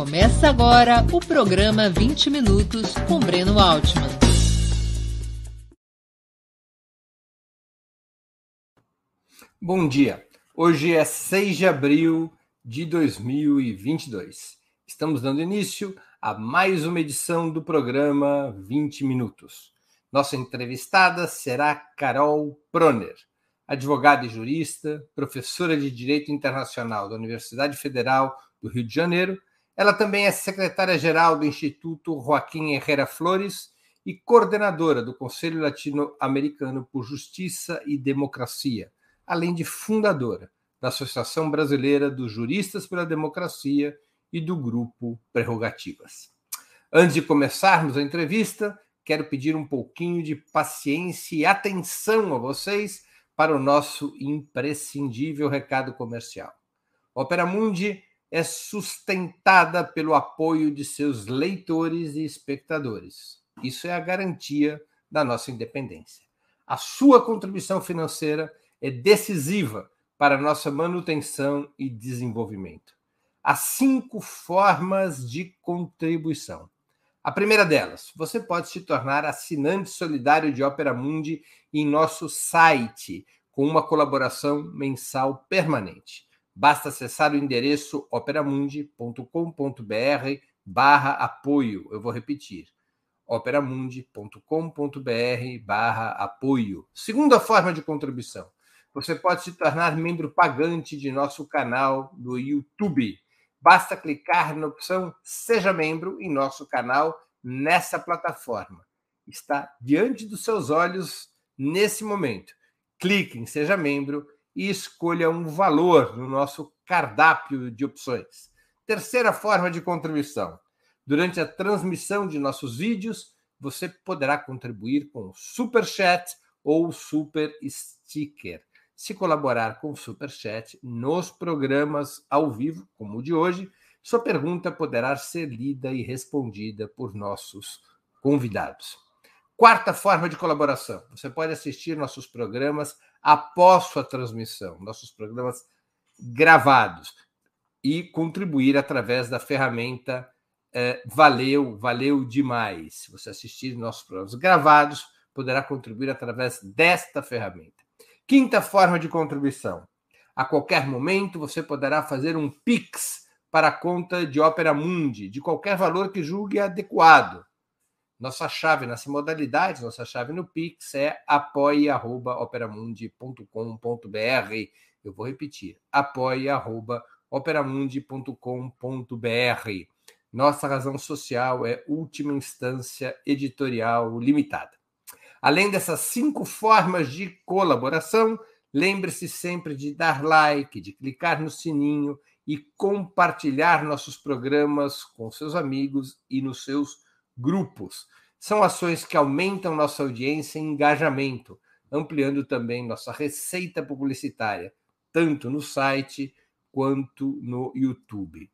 Começa agora o programa 20 Minutos com Breno Altman. Bom dia. Hoje é 6 de abril de 2022. Estamos dando início a mais uma edição do programa 20 Minutos. Nossa entrevistada será Carol Proner, advogada e jurista, professora de Direito Internacional da Universidade Federal do Rio de Janeiro ela também é secretária-geral do Instituto Joaquim Herrera Flores e coordenadora do Conselho Latino-Americano por Justiça e Democracia, além de fundadora da Associação Brasileira dos Juristas pela Democracia e do Grupo Prerrogativas. Antes de começarmos a entrevista, quero pedir um pouquinho de paciência e atenção a vocês para o nosso imprescindível recado comercial. Opera Mundi é sustentada pelo apoio de seus leitores e espectadores. Isso é a garantia da nossa independência. A sua contribuição financeira é decisiva para nossa manutenção e desenvolvimento. Há cinco formas de contribuição. A primeira delas, você pode se tornar assinante solidário de Opera Mundi em nosso site, com uma colaboração mensal permanente. Basta acessar o endereço operamundi.com.br barra apoio. Eu vou repetir. operamundi.com.br barra apoio. Segunda forma de contribuição. Você pode se tornar membro pagante de nosso canal do YouTube. Basta clicar na opção Seja Membro em nosso canal nessa plataforma. Está diante dos seus olhos nesse momento. Clique em Seja Membro e escolha um valor no nosso cardápio de opções. Terceira forma de contribuição. Durante a transmissão de nossos vídeos, você poderá contribuir com Super Chat ou Super Sticker. Se colaborar com o Super Chat nos programas ao vivo, como o de hoje, sua pergunta poderá ser lida e respondida por nossos convidados. Quarta forma de colaboração: você pode assistir nossos programas após sua transmissão, nossos programas gravados, e contribuir através da ferramenta é, Valeu, valeu demais. Se você assistir nossos programas gravados, poderá contribuir através desta ferramenta. Quinta forma de contribuição: a qualquer momento você poderá fazer um Pix para a conta de Opera Mundi, de qualquer valor que julgue adequado. Nossa chave nessa modalidade, nossa chave no Pix é apoia.operamundi.com.br. Eu vou repetir: apoia.operamundi.com.br. Nossa razão social é última instância editorial limitada. Além dessas cinco formas de colaboração, lembre-se sempre de dar like, de clicar no sininho e compartilhar nossos programas com seus amigos e nos seus grupos. São ações que aumentam nossa audiência e engajamento, ampliando também nossa receita publicitária, tanto no site quanto no YouTube.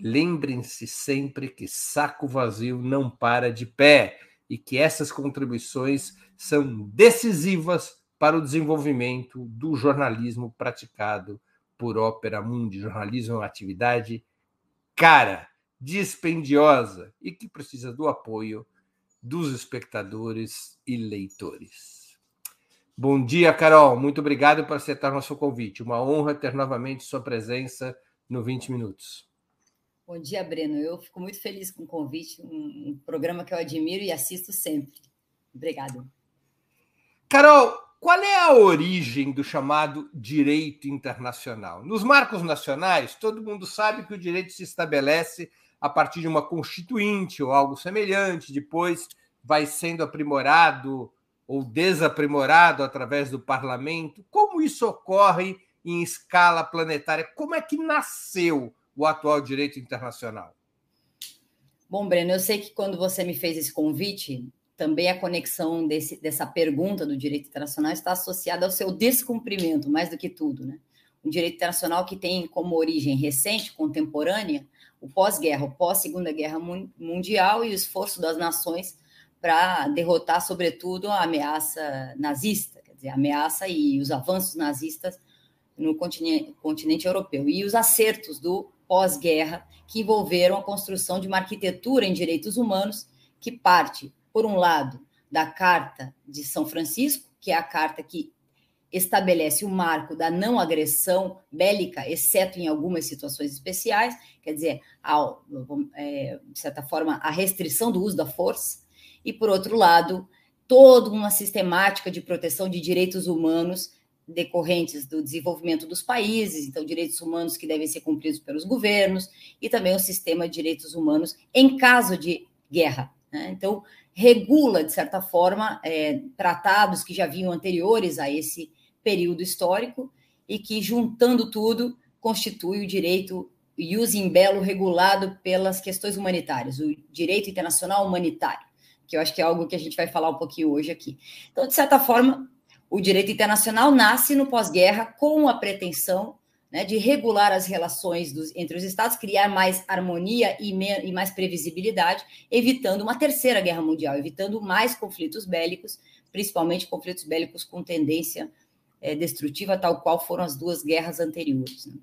Lembrem-se sempre que saco vazio não para de pé e que essas contribuições são decisivas para o desenvolvimento do jornalismo praticado por Ópera Mundi. Jornalismo é uma atividade cara dispendiosa e que precisa do apoio dos espectadores e leitores. Bom dia, Carol. Muito obrigado por aceitar nosso convite. Uma honra ter novamente sua presença no 20 Minutos. Bom dia, Breno. Eu fico muito feliz com o convite, um programa que eu admiro e assisto sempre. Obrigado. Carol, qual é a origem do chamado direito internacional? Nos marcos nacionais, todo mundo sabe que o direito se estabelece a partir de uma constituinte ou algo semelhante, depois vai sendo aprimorado ou desaprimorado através do parlamento. Como isso ocorre em escala planetária? Como é que nasceu o atual direito internacional? Bom, Breno, eu sei que quando você me fez esse convite, também a conexão desse, dessa pergunta do direito internacional está associada ao seu descumprimento, mais do que tudo, né? Um direito internacional que tem como origem recente, contemporânea, o pós-guerra, o pós-segunda guerra mundial e o esforço das nações para derrotar, sobretudo, a ameaça nazista, quer dizer, a ameaça e os avanços nazistas no continente, continente europeu, e os acertos do pós-guerra, que envolveram a construção de uma arquitetura em direitos humanos que parte, por um lado, da Carta de São Francisco, que é a carta que estabelece o marco da não agressão bélica, exceto em algumas situações especiais, quer dizer, a, é, de certa forma, a restrição do uso da força, e, por outro lado, toda uma sistemática de proteção de direitos humanos decorrentes do desenvolvimento dos países, então direitos humanos que devem ser cumpridos pelos governos, e também o sistema de direitos humanos em caso de guerra. Né? Então, regula, de certa forma, é, tratados que já vinham anteriores a esse período histórico e que, juntando tudo, constitui o direito ius in bello regulado pelas questões humanitárias, o direito internacional humanitário, que eu acho que é algo que a gente vai falar um pouquinho hoje aqui. Então, de certa forma, o direito internacional nasce no pós-guerra com a pretensão né, de regular as relações dos, entre os Estados, criar mais harmonia e, me, e, mais previsibilidade, evitando uma terceira guerra mundial, evitando mais conflitos bélicos, principalmente conflitos bélicos com tendência é, destrutiva, tal qual foram as duas guerras anteriores. Né?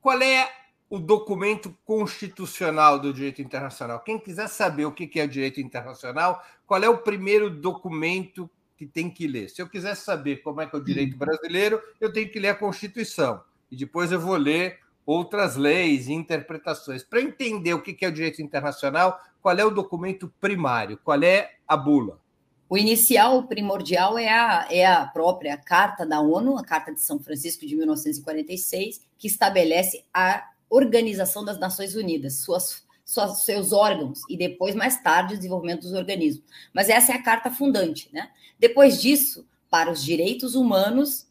Qual é o documento constitucional do direito internacional? Quem quiser saber o que é o direito internacional, qual é o primeiro documento que tem que ler? Se eu quiser saber como é que é o direito brasileiro, eu tenho que ler a Constituição e depois eu vou ler outras leis e interpretações. Para entender o que é o direito internacional, qual é o documento primário, qual é a bula? O inicial, o primordial, é a, é a própria Carta da ONU, a Carta de São Francisco de 1946, que estabelece a Organização das Nações Unidas, suas, suas, seus órgãos, e depois, mais tarde, o desenvolvimento dos organismos. Mas essa é a carta fundante. Né? Depois disso, para os direitos humanos,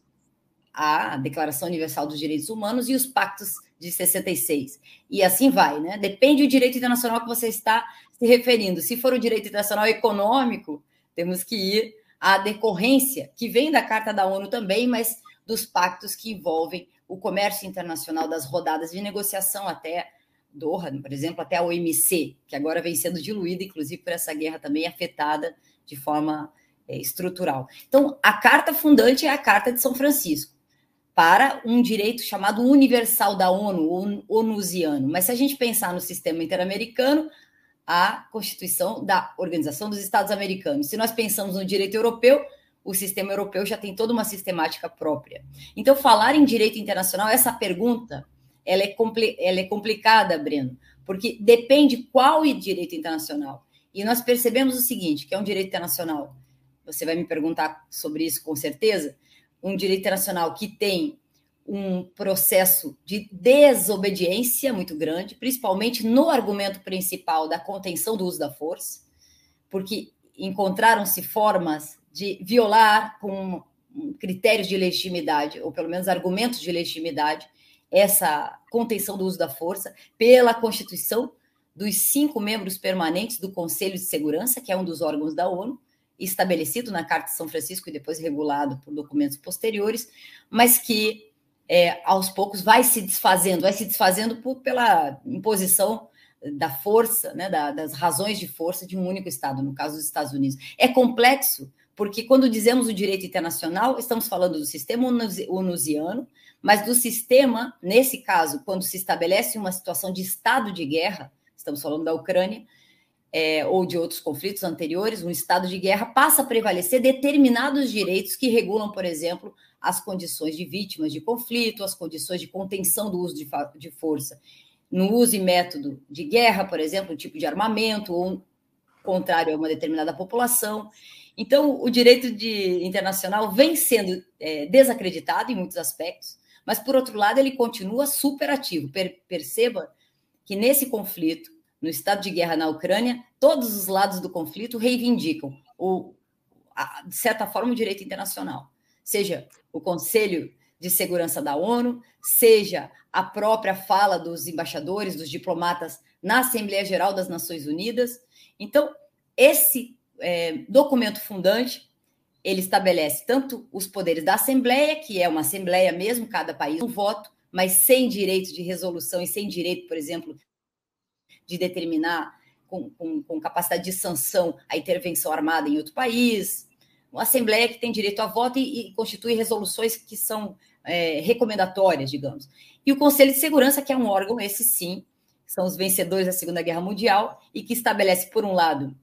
a Declaração Universal dos Direitos Humanos e os pactos de 66. E assim vai, né? Depende do direito internacional que você está se referindo. Se for o direito internacional econômico, temos que ir à decorrência, que vem da Carta da ONU também, mas dos pactos que envolvem o comércio internacional, das rodadas de negociação até Doha, por exemplo, até a OMC, que agora vem sendo diluída, inclusive por essa guerra também afetada de forma é, estrutural. Então, a carta fundante é a Carta de São Francisco para um direito chamado universal da ONU, onusiano. Mas se a gente pensar no sistema interamericano, a Constituição da Organização dos Estados Americanos. Se nós pensamos no direito europeu, o sistema europeu já tem toda uma sistemática própria. Então, falar em direito internacional, essa pergunta, ela é, ela é complicada, Breno, porque depende qual é direito internacional. E nós percebemos o seguinte, que é um direito internacional. Você vai me perguntar sobre isso com certeza, um direito internacional que tem um processo de desobediência muito grande, principalmente no argumento principal da contenção do uso da força, porque encontraram-se formas de violar com critérios de legitimidade, ou pelo menos argumentos de legitimidade, essa contenção do uso da força pela Constituição dos cinco membros permanentes do Conselho de Segurança, que é um dos órgãos da ONU, estabelecido na Carta de São Francisco e depois regulado por documentos posteriores, mas que é, aos poucos vai se desfazendo, vai se desfazendo por, pela imposição da força, né, da, das razões de força de um único Estado, no caso dos Estados Unidos. É complexo, porque quando dizemos o direito internacional, estamos falando do sistema onusiano, mas do sistema, nesse caso, quando se estabelece uma situação de estado de guerra, estamos falando da Ucrânia, é, ou de outros conflitos anteriores, um estado de guerra passa a prevalecer determinados direitos que regulam, por exemplo, as condições de vítimas de conflito, as condições de contenção do uso de, de força no uso e método de guerra, por exemplo, um tipo de armamento, ou contrário a uma determinada população. Então, o direito de, internacional vem sendo é, desacreditado em muitos aspectos, mas, por outro lado, ele continua superativo. Per, perceba que nesse conflito, no estado de guerra na Ucrânia, todos os lados do conflito reivindicam, o, a, de certa forma, o direito internacional, seja o Conselho de Segurança da ONU, seja a própria fala dos embaixadores, dos diplomatas na Assembleia Geral das Nações Unidas. Então, esse é, documento fundante ele estabelece tanto os poderes da Assembleia, que é uma Assembleia mesmo, cada país um voto, mas sem direito de resolução e sem direito, por exemplo, de determinar com, com, com, capacidade de sanção a intervenção armada em outro país, uma Assembleia que tem direito a voto e, e constitui resoluções que são é, recomendatórias, digamos. E o Conselho de Segurança, que é um órgão, esse sim, são os vencedores da Segunda Guerra Mundial e que estabelece, por um lado,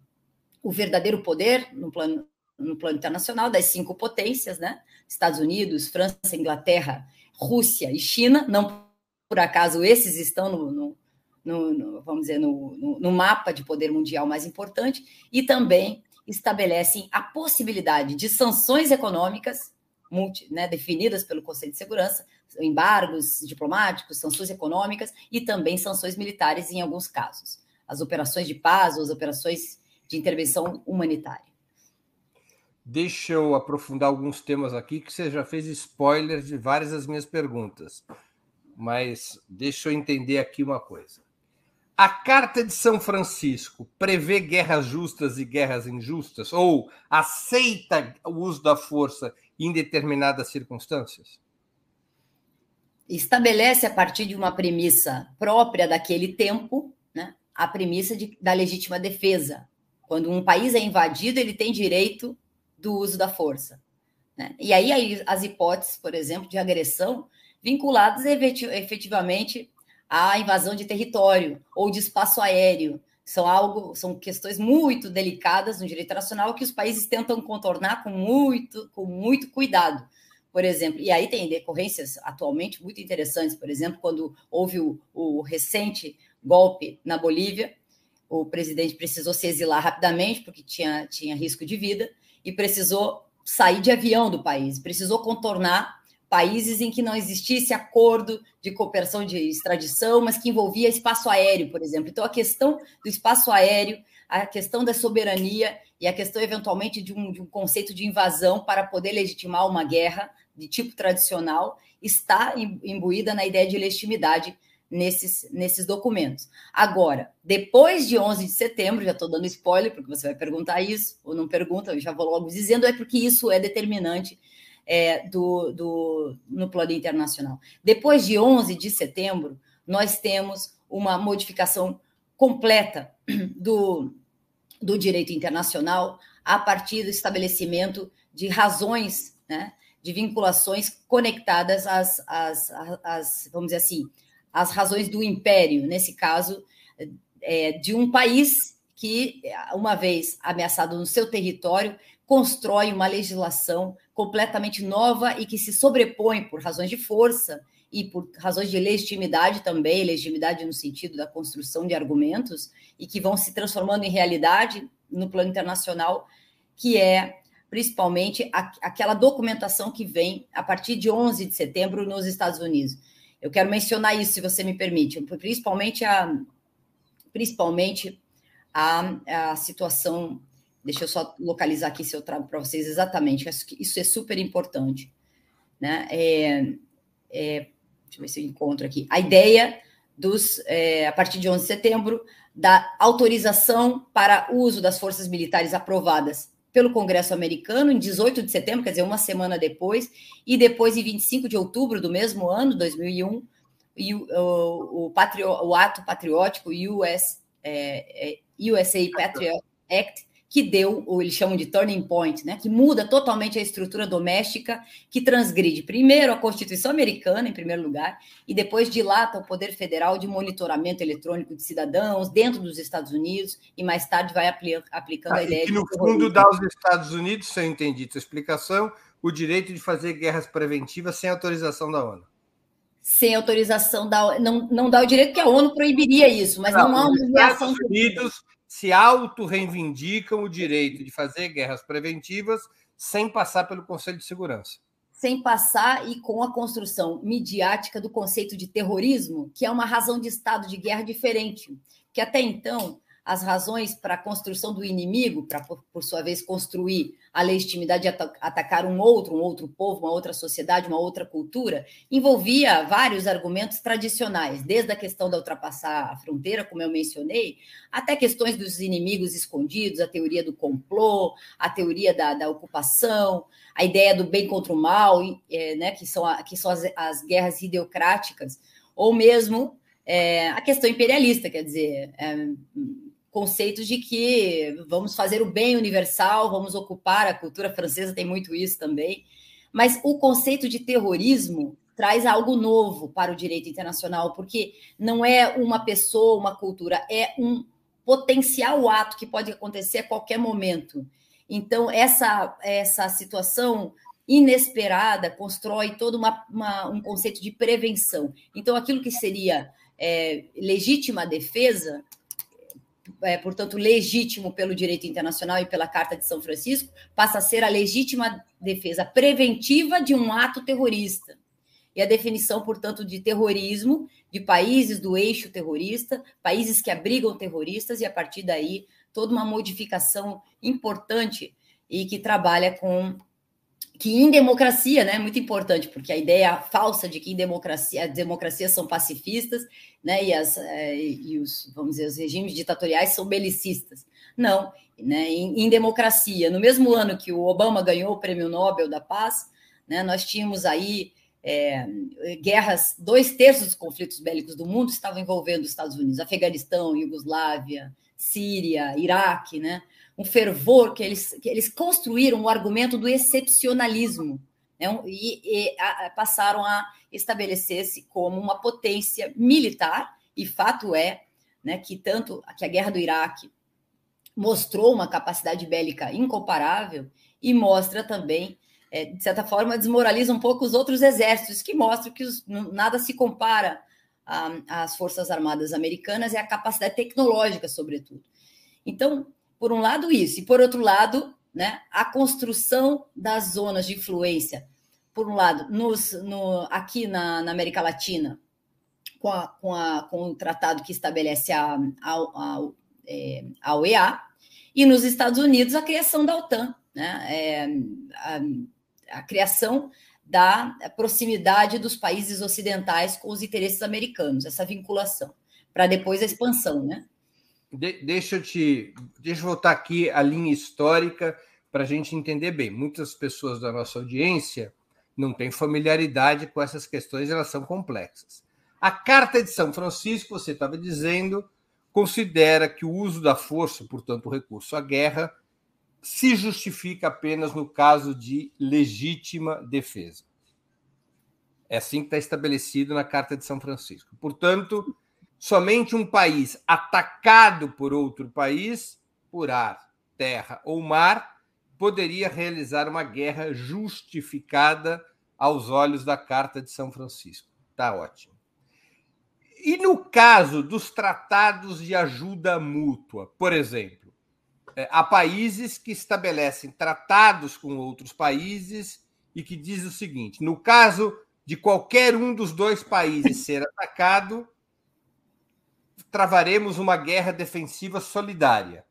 o verdadeiro poder no plano, no plano internacional das cinco potências, né? Estados Unidos, França, Inglaterra, Rússia e China. Não por acaso esses estão no, no, no, no vamos dizer, no, no mapa de poder mundial mais importante e também estabelecem a possibilidade de sanções econômicas multi, né, definidas pelo Conselho de Segurança, embargos diplomáticos, sanções econômicas e também sanções militares em alguns casos. As operações de paz ou as operações de intervenção humanitária. Deixa eu aprofundar alguns temas aqui, que você já fez spoiler de várias das minhas perguntas. Mas deixa eu entender aqui uma coisa. A Carta de São Francisco prevê guerras justas e guerras injustas? Ou aceita o uso da força em determinadas circunstâncias? Estabelece, a partir de uma premissa própria daquele tempo, né, a premissa de, da legítima defesa. Quando um país é invadido, ele tem direito do uso da força. Né? E aí as hipóteses, por exemplo, de agressão vinculadas efetivamente à invasão de território ou de espaço aéreo, são algo, são questões muito delicadas no direito internacional que os países tentam contornar com muito, com muito cuidado. Por exemplo, e aí tem decorrências atualmente muito interessantes, por exemplo, quando houve o, o recente golpe na Bolívia, o presidente precisou se exilar rapidamente porque tinha, tinha risco de vida e precisou sair de avião do país, precisou contornar países em que não existisse acordo de cooperação de extradição, mas que envolvia espaço aéreo, por exemplo. Então, a questão do espaço aéreo, a questão da soberania e a questão, eventualmente, de um, de um conceito de invasão para poder legitimar uma guerra de tipo tradicional está imbuída na ideia de legitimidade nesses, nesses documentos. Agora, depois de 11 de setembro, já estou dando spoiler, porque você vai perguntar isso, ou não pergunta, eu já vou logo dizendo, é porque isso é determinante é, do, do, no plano internacional. Depois de 11 de setembro, nós temos uma modificação completa do, do direito internacional a partir do estabelecimento de razões, né, de vinculações conectadas às, às, às, vamos dizer assim, às razões do império, nesse caso, é, de um país que, uma vez ameaçado no seu território, constrói uma legislação completamente nova e que se sobrepõe por razões de força e por razões de legitimidade também, legitimidade no sentido da construção de argumentos, e que vão se transformando em realidade no plano internacional, que é principalmente a, aquela documentação que vem a partir de 11 de setembro nos Estados Unidos. Eu quero mencionar isso, se você me permite, principalmente a, principalmente a, a situação Deixa eu só localizar aqui se eu trago para vocês exatamente. Isso é super importante. Né? É, é, deixa eu ver se eu encontro aqui. A ideia dos, é, a partir de 11 de setembro, da autorização para uso das forças militares aprovadas pelo Congresso americano em 18 de setembro, quer dizer, uma semana depois, e depois em 25 de outubro do mesmo ano, 2001, e o, o, o, patrio, o ato patriótico US, é, é, USA Patriot Act, que deu, ou eles chamam de turning point, né, que muda totalmente a estrutura doméstica, que transgride primeiro a Constituição americana, em primeiro lugar, e depois dilata o poder federal de monitoramento eletrônico de cidadãos dentro dos Estados Unidos, e mais tarde vai apli aplicando ah, a ideia. E que, no fundo, dá aos Estados Unidos, se eu entendi tua explicação, o direito de fazer guerras preventivas sem autorização da ONU sem autorização da não, não dá o direito que a ONU proibiria isso, mas não, não há uma reação. Estados Unidos se auto-reivindicam o direito de fazer guerras preventivas sem passar pelo Conselho de Segurança. Sem passar e com a construção midiática do conceito de terrorismo, que é uma razão de estado de guerra diferente, que até então as razões para a construção do inimigo, para, por, por, sua vez, construir a legitimidade de atacar um outro, um outro povo, uma outra sociedade, uma outra cultura, envolvia vários argumentos tradicionais, desde a questão da ultrapassar a fronteira, como eu mencionei, até questões dos inimigos escondidos, a teoria do complô, a teoria da, da ocupação, a ideia do bem contra o mal, é, né, que são, a, que são as, as guerras ideocráticas, ou mesmo é, a questão imperialista, quer dizer, é, conceitos de que vamos fazer o bem universal, vamos ocupar, a cultura francesa tem muito isso também, Mas o conceito de terrorismo traz algo novo para o direito internacional, porque não é uma pessoa, uma cultura, é um potencial ato que pode acontecer a qualquer momento. Então, essa, essa situação inesperada constrói todo uma, uma, um conceito de prevenção. Então, aquilo que seria é, legítima defesa, é, portanto, legítimo pelo direito internacional e pela Carta de São Francisco, passa a ser a legítima defesa preventiva de um ato terrorista. E a definição, portanto, de terrorismo, de países do eixo terrorista, países que abrigam terroristas, e a partir daí toda uma modificação importante e que trabalha com que em democracia, né, muito importante, porque a ideia falsa de que em democracia, as democracias são pacifistas, né, e, as, é, e os, vamos dizer, os regimes ditatoriais são belicistas. Não, né, em, em, democracia, no mesmo ano que o Obama ganhou o Prêmio Nobel da Paz, né, nós tínhamos aí é, guerras, dois terços dos conflitos bélicos do mundo estavam envolvendo os Estados Unidos, Afeganistão, Iugoslávia, Síria, Iraque, né? Um fervor que eles, que eles construíram o argumento do excepcionalismo né? e, e a, passaram a estabelecer-se como uma potência militar, e fato é né, que tanto que a guerra do Iraque mostrou uma capacidade bélica incomparável e mostra também, é, de certa forma, desmoraliza um pouco os outros exércitos, que mostram que os, nada se compara às Forças Armadas Americanas e à capacidade tecnológica, sobretudo. Então, por um lado, isso, e por outro lado, né, a construção das zonas de influência. Por um lado, nos, no, aqui na, na América Latina, com, a, com, a, com, o tratado que estabelece a, a, a, é, a OEA, e nos Estados Unidos, a criação da OTAN, né, é, a, a criação da proximidade dos países ocidentais com os interesses americanos, essa vinculação, para depois a expansão, né? De, deixa eu te. Deixa eu voltar aqui a linha histórica para a gente entender bem. Muitas pessoas da nossa audiência não têm familiaridade com essas questões, elas são complexas. A Carta de São Francisco, você estava dizendo, considera que o uso da força, portanto, o recurso à guerra, se justifica apenas no caso de legítima defesa. É assim que está estabelecido na Carta de São Francisco. Portanto, somente um país atacado por outro país, por ar, terra ou mar, poderia realizar uma guerra justificada aos olhos da Carta de São Francisco. Tá ótimo. E no caso dos tratados de ajuda mútua, por exemplo, é, há países que estabelecem tratados com outros países e que diz o seguinte: no caso de qualquer um dos dois países ser atacado, travaremos uma guerra defensiva solidária.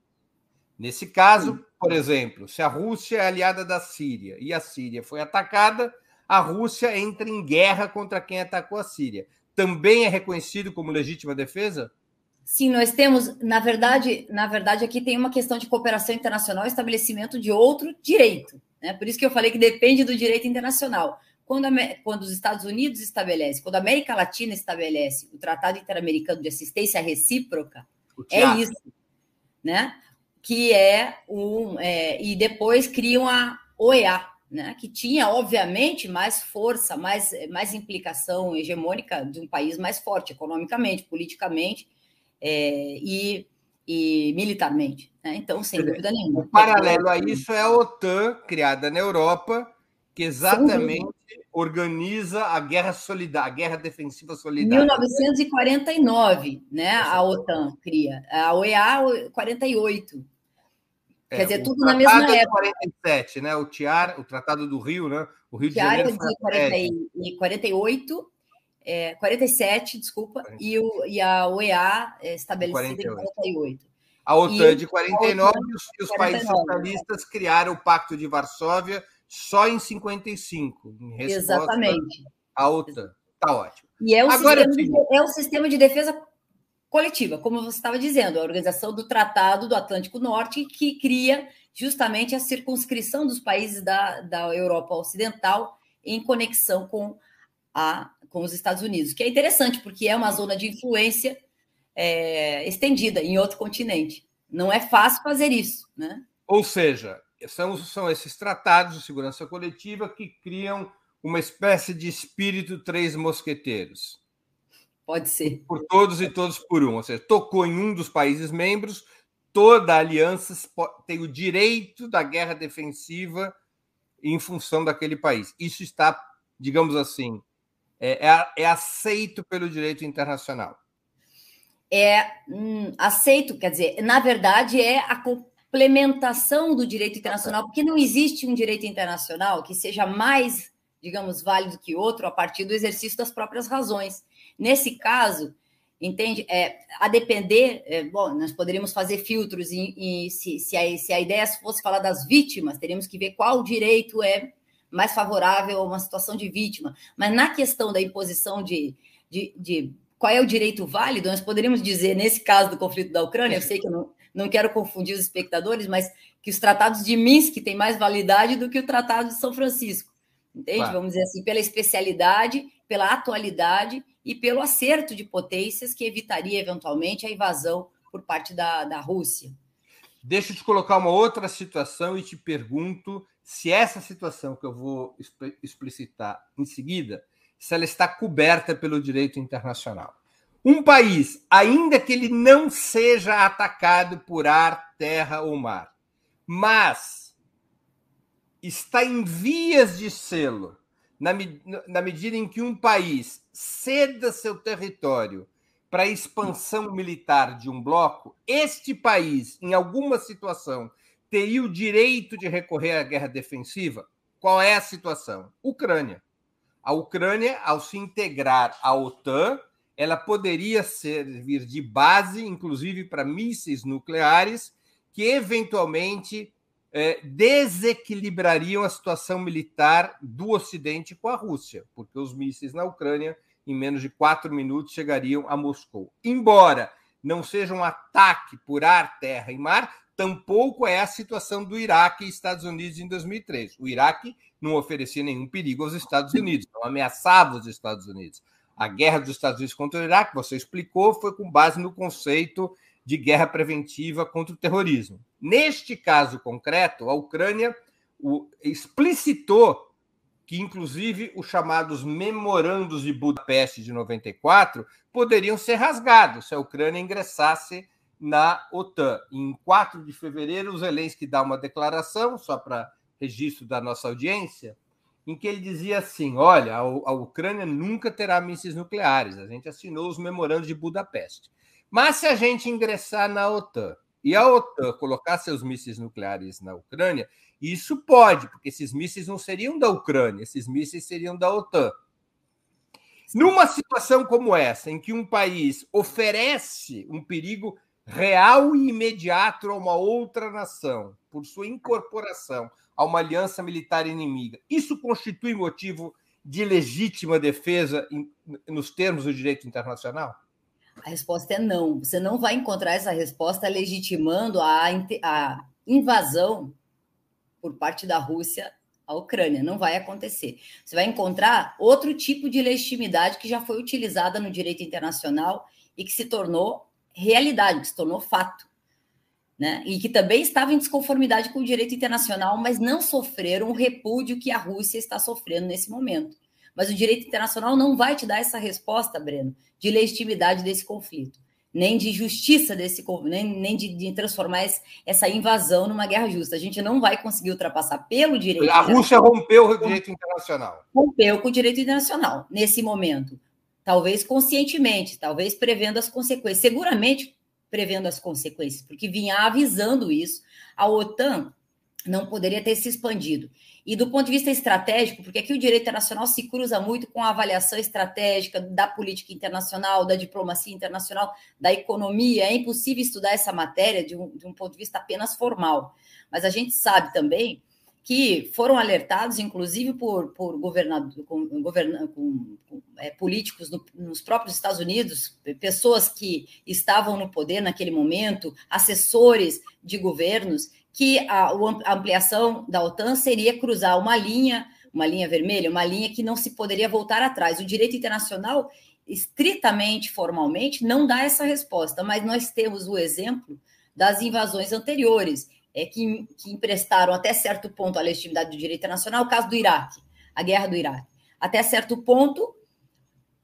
Nesse caso, por exemplo, se a Rússia é aliada da Síria e a Síria foi atacada, a Rússia entra em guerra contra quem atacou a Síria. Também é reconhecido como legítima defesa? Sim, nós temos, na verdade, na verdade, aqui tem uma questão de cooperação internacional, estabelecimento de outro direito. Né? Por isso que eu falei que depende do direito internacional. Quando, a, quando, os Estados Unidos estabelecem, quando a América Latina estabelece o Tratado Interamericano de Assistência Recíproca, é isso, né? Que é um. É, e depois criam a OEA, né? Que tinha, obviamente, mais força, mais, mais implicação hegemônica de um país mais forte, economicamente, politicamente é, e, e militarmente. Né? Então, sem dúvida nenhuma. O paralelo a isso é a OTAN, criada na Europa, que exatamente organiza a guerra solidária, a guerra defensiva solidária. 1949, né? A OTAN cria. A OEA 48. É, Quer dizer, tudo na mesma época. 47, né? O TIAR, o Tratado do Rio, né? O Rio de Janeiro. É de 40, e 48, é, 47, desculpa, e, o, e a OEA é estabelecida 48. em 48. A OTAN é de 49 e os, os países socialistas criaram o Pacto de Varsóvia só em 55, em Exatamente. A OTAN. Tá ótimo. E é o, Agora, sistema de, é o sistema de defesa coletiva, como você estava dizendo, a organização do Tratado do Atlântico Norte, que cria justamente a circunscrição dos países da, da Europa Ocidental em conexão com, a, com os Estados Unidos, que é interessante, porque é uma zona de influência é, estendida em outro continente. Não é fácil fazer isso, né? Ou seja, são, são esses tratados de segurança coletiva que criam uma espécie de espírito três mosqueteiros. Pode ser. Por todos e todos por um. Ou seja, tocou em um dos países membros, toda a aliança tem o direito da guerra defensiva em função daquele país. Isso está, digamos assim, é, é, é aceito pelo direito internacional. É hum, aceito, quer dizer, na verdade é a complementação do direito internacional, porque não existe um direito internacional que seja mais, digamos, válido que outro a partir do exercício das próprias razões. Nesse caso, entende? É, a depender, é, bom, nós poderíamos fazer filtros e, se, se, a, se a ideia fosse falar das vítimas, teríamos que ver qual direito é mais favorável a uma situação de vítima. Mas na questão da imposição de, de, de qual é o direito válido, nós poderíamos dizer, nesse caso do conflito da Ucrânia, eu sei que eu não, não quero confundir os espectadores, mas que os tratados de Minsk têm mais validade do que o Tratado de São Francisco. Entende? Claro. Vamos dizer assim, pela especialidade, pela atualidade e pelo acerto de potências que evitaria eventualmente a invasão por parte da, da Rússia. Deixa eu te colocar uma outra situação e te pergunto se essa situação que eu vou explicitar em seguida, se ela está coberta pelo direito internacional. Um país, ainda que ele não seja atacado por ar, terra ou mar, mas está em vias de selo na, na medida em que um país ceda seu território para a expansão militar de um bloco, este país, em alguma situação, teria o direito de recorrer à guerra defensiva? Qual é a situação? Ucrânia. A Ucrânia, ao se integrar à OTAN, ela poderia servir de base, inclusive para mísseis nucleares, que eventualmente é, desequilibrariam a situação militar do Ocidente com a Rússia, porque os mísseis na Ucrânia, em menos de quatro minutos, chegariam a Moscou. Embora não seja um ataque por ar, terra e mar, tampouco é a situação do Iraque e Estados Unidos em 2003. O Iraque não oferecia nenhum perigo aos Estados Unidos, não ameaçava os Estados Unidos. A guerra dos Estados Unidos contra o Iraque, você explicou, foi com base no conceito de guerra preventiva contra o terrorismo. Neste caso concreto, a Ucrânia explicitou que, inclusive, os chamados memorandos de Budapeste de 94 poderiam ser rasgados se a Ucrânia ingressasse na OTAN. Em 4 de fevereiro, o Zelensky dá uma declaração, só para registro da nossa audiência, em que ele dizia assim: olha, a, Ucrânia nunca terá mísseis nucleares, a gente assinou os memorandos de Budapeste. Mas se a gente ingressar na OTAN e a OTAN colocar seus mísseis nucleares na Ucrânia, isso pode, porque esses mísseis não seriam da Ucrânia, esses mísseis seriam da OTAN. Numa situação como essa, em que um país oferece um perigo real e imediato a uma outra nação, por sua incorporação a uma aliança militar inimiga, isso constitui motivo de legítima defesa nos termos do direito internacional? A resposta é não. Você não vai encontrar essa resposta legitimando a, a invasão por parte da Rússia à Ucrânia. Não vai acontecer. Você vai encontrar outro tipo de legitimidade que já foi utilizada no direito internacional e que se tornou realidade, que se tornou fato. Né? E que também estava em desconformidade com o direito internacional, mas não sofreram o repúdio que a Rússia está sofrendo nesse momento. Mas o direito internacional não vai te dar essa resposta, Breno, de legitimidade desse conflito, nem de justiça desse nem, nem de, de transformar essa invasão numa guerra justa. A gente não vai conseguir ultrapassar pelo direito. A Rússia rompeu o direito internacional. Rompeu com o direito internacional nesse momento. Talvez conscientemente, talvez prevendo as consequências. Seguramente prevendo as consequências, porque vinha avisando isso. A OTAN não poderia ter se expandido. E do ponto de vista estratégico, porque aqui o direito internacional se cruza muito com a avaliação estratégica da política internacional, da diplomacia internacional, da economia. É impossível estudar essa matéria de um, de um ponto de vista apenas formal. Mas a gente sabe também que foram alertados, inclusive por, por governador, com, com, com é, políticos no, nos próprios Estados Unidos, pessoas que estavam no poder naquele momento, assessores de governos, que a, a ampliação da OTAN seria cruzar uma linha, uma linha vermelha, uma linha que não se poderia voltar atrás. O direito internacional, estritamente, formalmente, não dá essa resposta, mas nós temos o exemplo das invasões anteriores, é, que, que emprestaram até certo ponto a legitimidade do direito internacional, o caso do Iraque, a guerra do Iraque. Até certo ponto,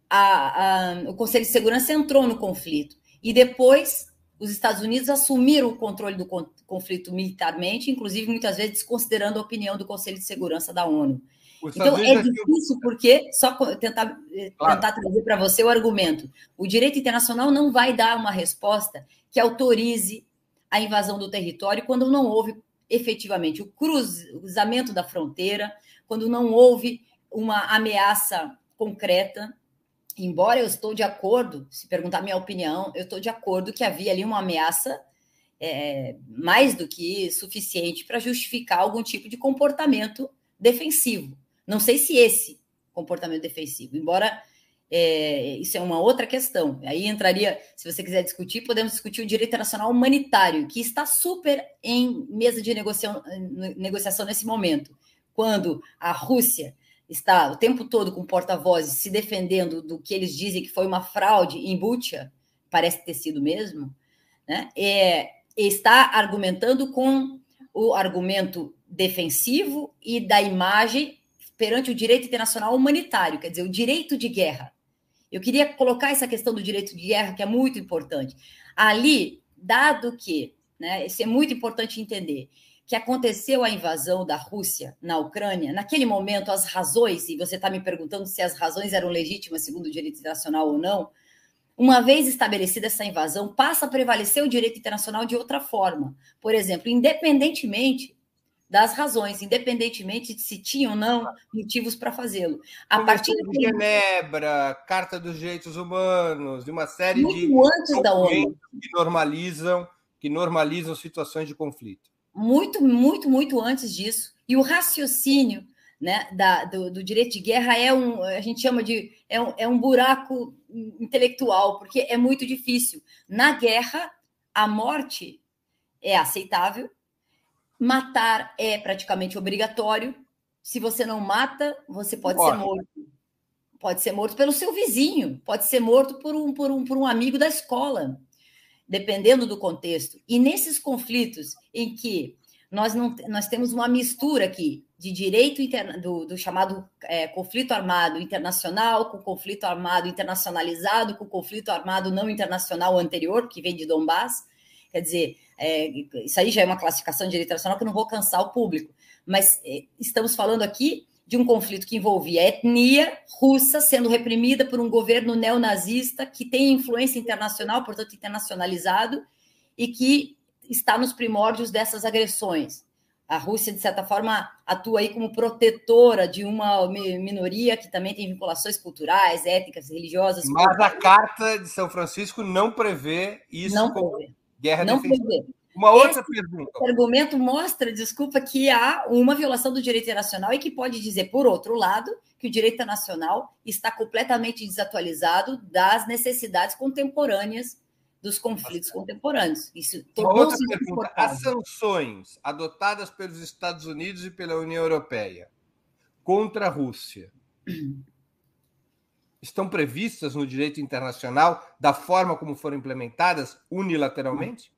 a, a, o Conselho de Segurança entrou no conflito. E depois, os Estados Unidos assumiram o controle do conflito militarmente, inclusive muitas vezes desconsiderando a opinião do Conselho de Segurança da ONU. Então, é difícil porque, só tentar, eh, claro. tentar trazer para você o argumento, o direito internacional não vai dar uma resposta que autorize a invasão do território quando não houve efetivamente o cruzamento da fronteira, quando não houve uma ameaça concreta. Embora eu estou de acordo, se perguntar minha opinião, eu estou de acordo que havia ali uma ameaça é, mais do que suficiente para justificar algum tipo de comportamento defensivo. Não sei se esse comportamento defensivo, embora é, isso é uma outra questão. Aí entraria, se você quiser discutir, podemos discutir o direito internacional humanitário, que está super em mesa de negociação, negociação nesse momento. Quando a Rússia está o tempo todo com porta-vozes se defendendo do que eles dizem que foi uma fraude em Bucha, parece ter sido mesmo, né? É, está argumentando com o argumento defensivo e da imagem perante o direito internacional humanitário, quer dizer, o direito de guerra. Eu queria colocar essa questão do direito de guerra, que é muito importante. Ali, dado que, né, isso é muito importante entender, que aconteceu a invasão da Rússia na Ucrânia, naquele momento, as razões, e você está me perguntando se as razões eram legítimas segundo o direito internacional ou não, uma vez estabelecida essa invasão, passa a prevalecer o direito internacional de outra forma. Por exemplo, independentemente das razões, independentemente de se tinham ou não motivos para fazê-lo. A partir de Genebra, Carta dos Direitos Humanos, de uma série muito de antes da ONU que normalizam, que normalizam situações de conflito. Muito, muito, muito antes disso. E o raciocínio né, da, do, do, direito de guerra é um, a gente chama de é um, é um buraco intelectual, porque é muito difícil. Na guerra, a morte é aceitável, Matar é praticamente obrigatório. Se você não mata, você pode Morre. ser morto. Pode ser morto pelo seu vizinho, pode ser morto por um, por um, por um amigo da escola, dependendo do contexto. E nesses conflitos em que nós, não, nós temos uma mistura aqui de direito interna, do, do chamado é, conflito armado internacional, com conflito armado internacionalizado, com conflito armado não internacional anterior, que vem de Donbass. Quer dizer, é, isso aí já é uma classificação de direito internacional que eu não vou cansar o público, mas é, estamos falando aqui de um conflito que envolvia a etnia russa sendo reprimida por um governo neonazista que tem influência internacional, portanto internacionalizado, e que está nos primórdios dessas agressões. A Rússia, de certa forma, atua aí como protetora de uma minoria que também tem vinculações culturais, étnicas, religiosas. Mas a Carta de São Francisco não prevê isso não como prevê. Guerra não defensiva. Uma outra Esse pergunta. argumento mostra, desculpa, que há uma violação do direito internacional e que pode dizer, por outro lado, que o direito internacional está completamente desatualizado das necessidades contemporâneas dos conflitos Nossa. contemporâneos. Isso Uma outra pergunta. As sanções adotadas pelos Estados Unidos e pela União Europeia contra a Rússia estão previstas no direito internacional da forma como foram implementadas unilateralmente?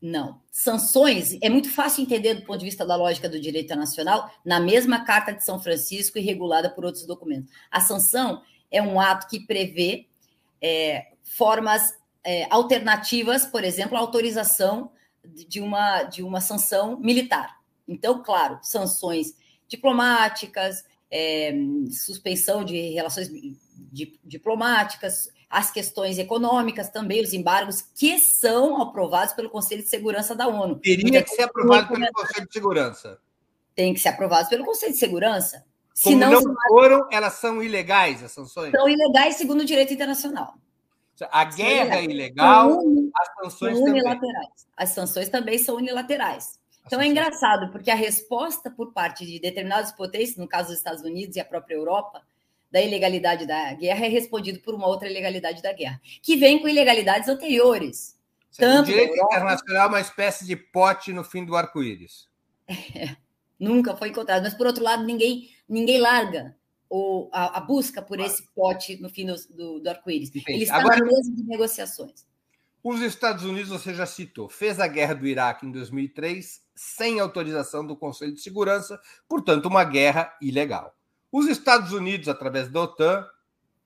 Não. Sanções é muito fácil entender do ponto de vista da lógica do direito internacional na mesma Carta de São Francisco e regulada por outros documentos. A sanção é um ato que prevê é, formas é, alternativas, por exemplo, a autorização de uma, de uma sanção militar. Então, claro, sanções diplomáticas, é, suspensão de relações diplomáticas, as questões econômicas também, os embargos, que são aprovados pelo Conselho de Segurança da ONU. Teria que ser aprovado pelo Conselho de Segurança. Tem que ser aprovado pelo Conselho de Segurança. Como Senão, não foram, elas são ilegais, as sanções? São ilegais segundo o direito internacional. A guerra é ilegal, as sanções unilaterais. Também. As sanções também são unilaterais. Então é engraçado, porque a resposta por parte de determinadas potências, no caso dos Estados Unidos e a própria Europa, da ilegalidade da guerra é respondido por uma outra ilegalidade da guerra, que vem com ilegalidades anteriores. Tanto o direito Europa, internacional é uma espécie de pote no fim do arco-íris. É, nunca foi encontrado, mas por outro lado, ninguém, ninguém larga o, a, a busca por esse pote no fim do, do, do arco-íris. Ele está Agora, na mesa de negociações. Os Estados Unidos, você já citou, fez a guerra do Iraque em 2003 sem autorização do Conselho de Segurança, portanto, uma guerra ilegal. Os Estados Unidos, através da OTAN,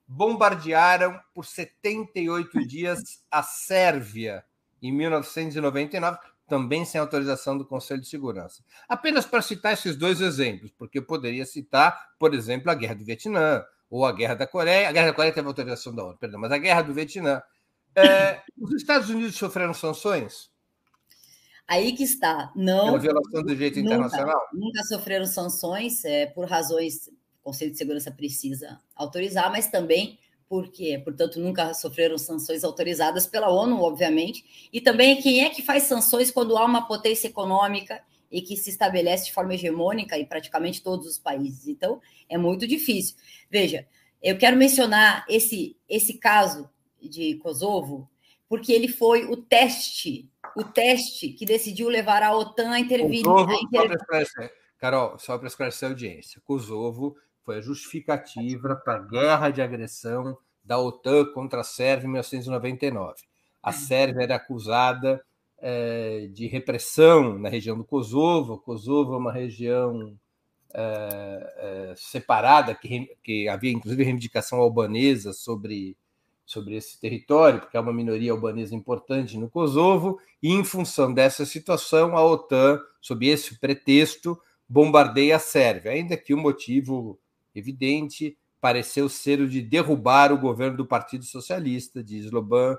bombardearam por 78 dias a Sérvia em 1999, também sem autorização do Conselho de Segurança. Apenas para citar esses dois exemplos, porque eu poderia citar, por exemplo, a Guerra do Vietnã ou a Guerra da Coreia. A Guerra da Coreia teve autorização da ONU, perdão, mas a Guerra do Vietnã. É, os Estados Unidos sofreram sanções? Aí que está. Não. Pela violação do direito nunca, internacional? Nunca sofreram sanções é, por razões Conselho de Segurança precisa autorizar, mas também porque, portanto, nunca sofreram sanções autorizadas pela ONU, obviamente, e também quem é que faz sanções quando há uma potência econômica e que se estabelece de forma hegemônica em praticamente todos os países. Então, é muito difícil. Veja, eu quero mencionar esse, esse caso de Kosovo, porque ele foi o teste, o teste que decidiu levar a OTAN a intervir. Kosovo, a inter... Carol, só para esclarecer a audiência, Kosovo foi a justificativa para a guerra de agressão da OTAN contra a Sérvia em 1999. A uhum. Sérvia era acusada é, de repressão na região do Kosovo. Kosovo é uma região é, é, separada, que, que havia inclusive reivindicação albanesa sobre, sobre esse território, porque é uma minoria albanesa importante no Kosovo, e em função dessa situação, a OTAN, sob esse pretexto, bombardeia a Sérvia, ainda que o motivo evidente pareceu ser o de derrubar o governo do Partido Socialista de Sloban,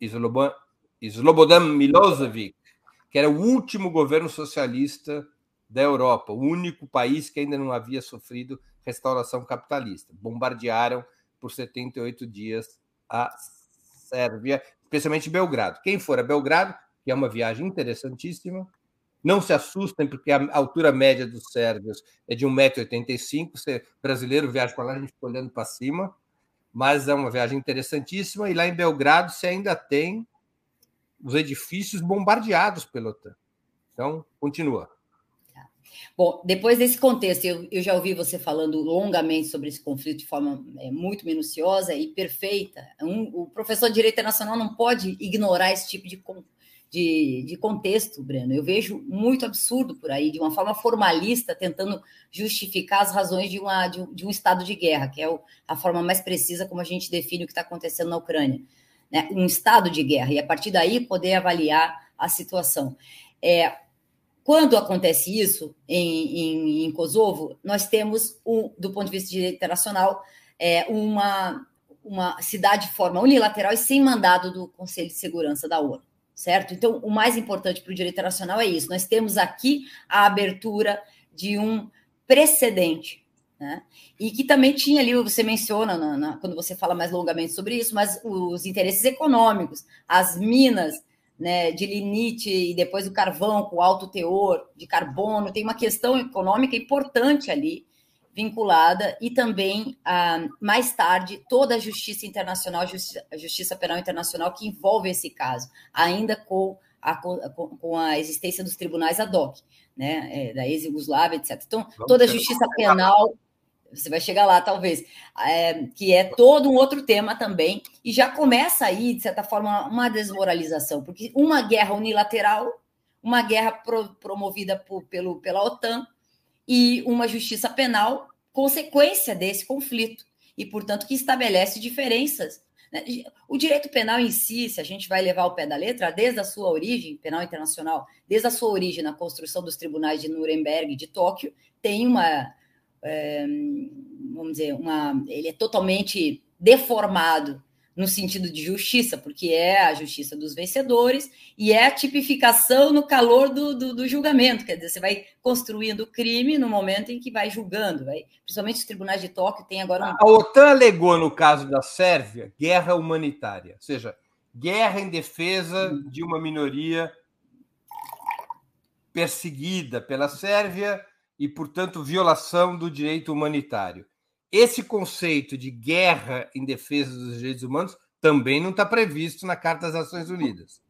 Sloban, Slobodan Milosevic, que era o último governo socialista da Europa, o único país que ainda não havia sofrido restauração capitalista. Bombardearam por 78 dias a Sérvia, especialmente Belgrado. Quem for a Belgrado, que é uma viagem interessantíssima, não se assustem, porque a altura média dos sérvios é de 1,85m. Você brasileiro viaja para lá, a gente fica olhando para cima. Mas é uma viagem interessantíssima. E lá em Belgrado você ainda tem os edifícios bombardeados pela OTAN. Então, continua. Tá. Bom, depois desse contexto, eu, eu, já ouvi você falando longamente sobre esse conflito de forma é, muito minuciosa e perfeita. Um, o professor de Direito Internacional não pode ignorar esse tipo de, de, de contexto, Breno. Eu vejo muito absurdo por aí, de uma forma formalista, tentando justificar as razões de, uma, de, de um estado de guerra, que é o, a forma mais precisa como a gente define o que está acontecendo na Ucrânia. Né? Um estado de guerra, e a partir daí poder avaliar a situação. É, quando acontece isso em, em, em, Kosovo, nós temos, um, do ponto de vista internacional, é, uma, uma cidade de forma unilateral e sem mandado do Conselho de Segurança da ONU certo? Então, o mais importante para o direito internacional é isso. Nós temos aqui a abertura de um precedente, né? E que também tinha ali, você menciona na, na, quando você fala mais longamente sobre isso, mas os interesses econômicos, as minas né, de linite e depois o carvão com alto teor de carbono, tem uma questão econômica importante ali vinculada e também, ah, mais tarde, toda a justiça internacional, a justiça penal internacional que envolve esse caso, ainda com a, com a existência dos tribunais ad hoc, né, é, da ex-Yugoslávia, etc. Então, toda a justiça penal, você vai chegar lá, talvez, é, que é todo um outro tema também, e já começa aí, de certa forma, uma desmoralização, porque uma guerra unilateral, uma guerra pro, promovida por, pelo, pela OTAN, e uma justiça penal consequência desse conflito e, portanto, que estabelece diferenças. Né? O direito penal em si, se a gente vai levar o pé da letra, desde a sua origem, penal internacional, desde a sua origem na construção dos tribunais de Nuremberg e de Tóquio, tem uma, é, vamos dizer, uma, ele é totalmente deformado no sentido de justiça, porque é a justiça dos vencedores e é a tipificação no calor do, do, do julgamento. Quer dizer, você vai construindo o crime no momento em que vai julgando. Vai, principalmente os tribunais de Tóquio têm agora. Um... A OTAN alegou, no caso da Sérvia, guerra humanitária, ou seja, guerra em defesa de uma minoria perseguida pela Sérvia e, portanto, violação do direito humanitário. Esse conceito de guerra em defesa dos direitos humanos também não está previsto na Carta das Nações Unidas.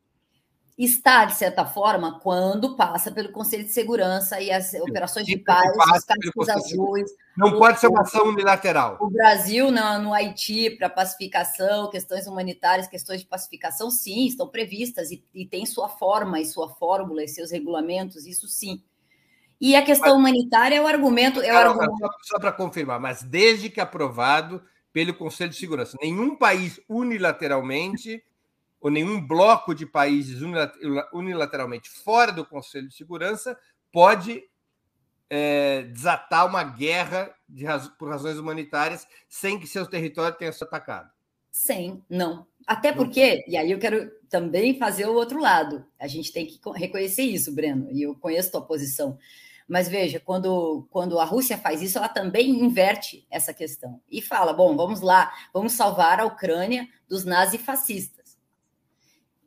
está, de certa forma, quando passa pelo Conselho de Segurança e as operações de paz, os cascos azuis. Não pode ser uma ação unilateral. O Brasil, no, no Haiti, para pacificação, questões humanitárias, questões de pacificação, sim, estão previstas e, e tem sua forma e sua fórmula e seus regulamentos, isso sim. E a questão mas, humanitária é o argumento. É o argumento... Só, só para confirmar, mas desde que aprovado pelo Conselho de Segurança, nenhum país unilateralmente ou nenhum bloco de países unilateralmente fora do Conselho de Segurança pode é, desatar uma guerra raz... por razões humanitárias sem que seu território tenha sido atacado. Sim, não. Até porque, e aí eu quero também fazer o outro lado. A gente tem que reconhecer isso, Breno, e eu conheço tua posição. Mas veja, quando, quando a Rússia faz isso, ela também inverte essa questão e fala: bom, vamos lá, vamos salvar a Ucrânia dos nazifascistas.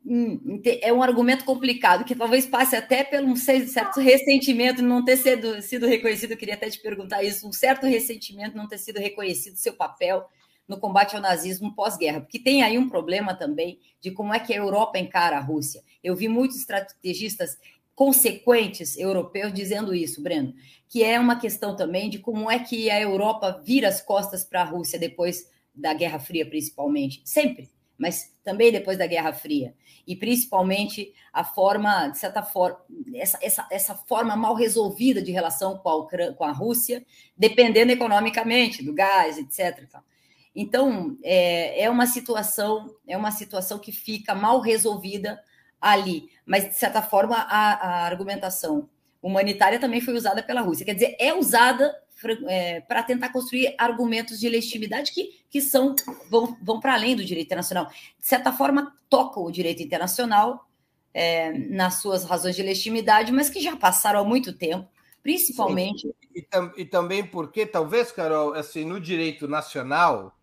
Hum, é um argumento complicado, que talvez passe até pelo um certo ressentimento não ter sido, sido reconhecido. Eu queria até te perguntar isso: um certo ressentimento não ter sido reconhecido seu papel no combate ao nazismo pós-guerra, porque tem aí um problema também de como é que a Europa encara a Rússia. Eu vi muitos estrategistas consequentes europeus dizendo isso, Breno, que é uma questão também de como é que a Europa vira as costas para a Rússia depois da Guerra Fria, principalmente. Sempre mas também depois da Guerra Fria. E principalmente a forma, de certa forma, essa, essa, essa forma mal resolvida de relação com a, Ucrânia, com a Rússia, dependendo economicamente do gás, etc. Então, é, é uma situação, é uma situação que fica mal resolvida ali. Mas, de certa forma, a, a argumentação humanitária também foi usada pela Rússia. Quer dizer, é usada é, para tentar construir argumentos de legitimidade que, que são vão, vão para além do direito internacional. De certa forma, tocam o direito internacional é, nas suas razões de legitimidade, mas que já passaram há muito tempo, principalmente. E, e, e, também porque, talvez, Carol, assim, no direito nacional,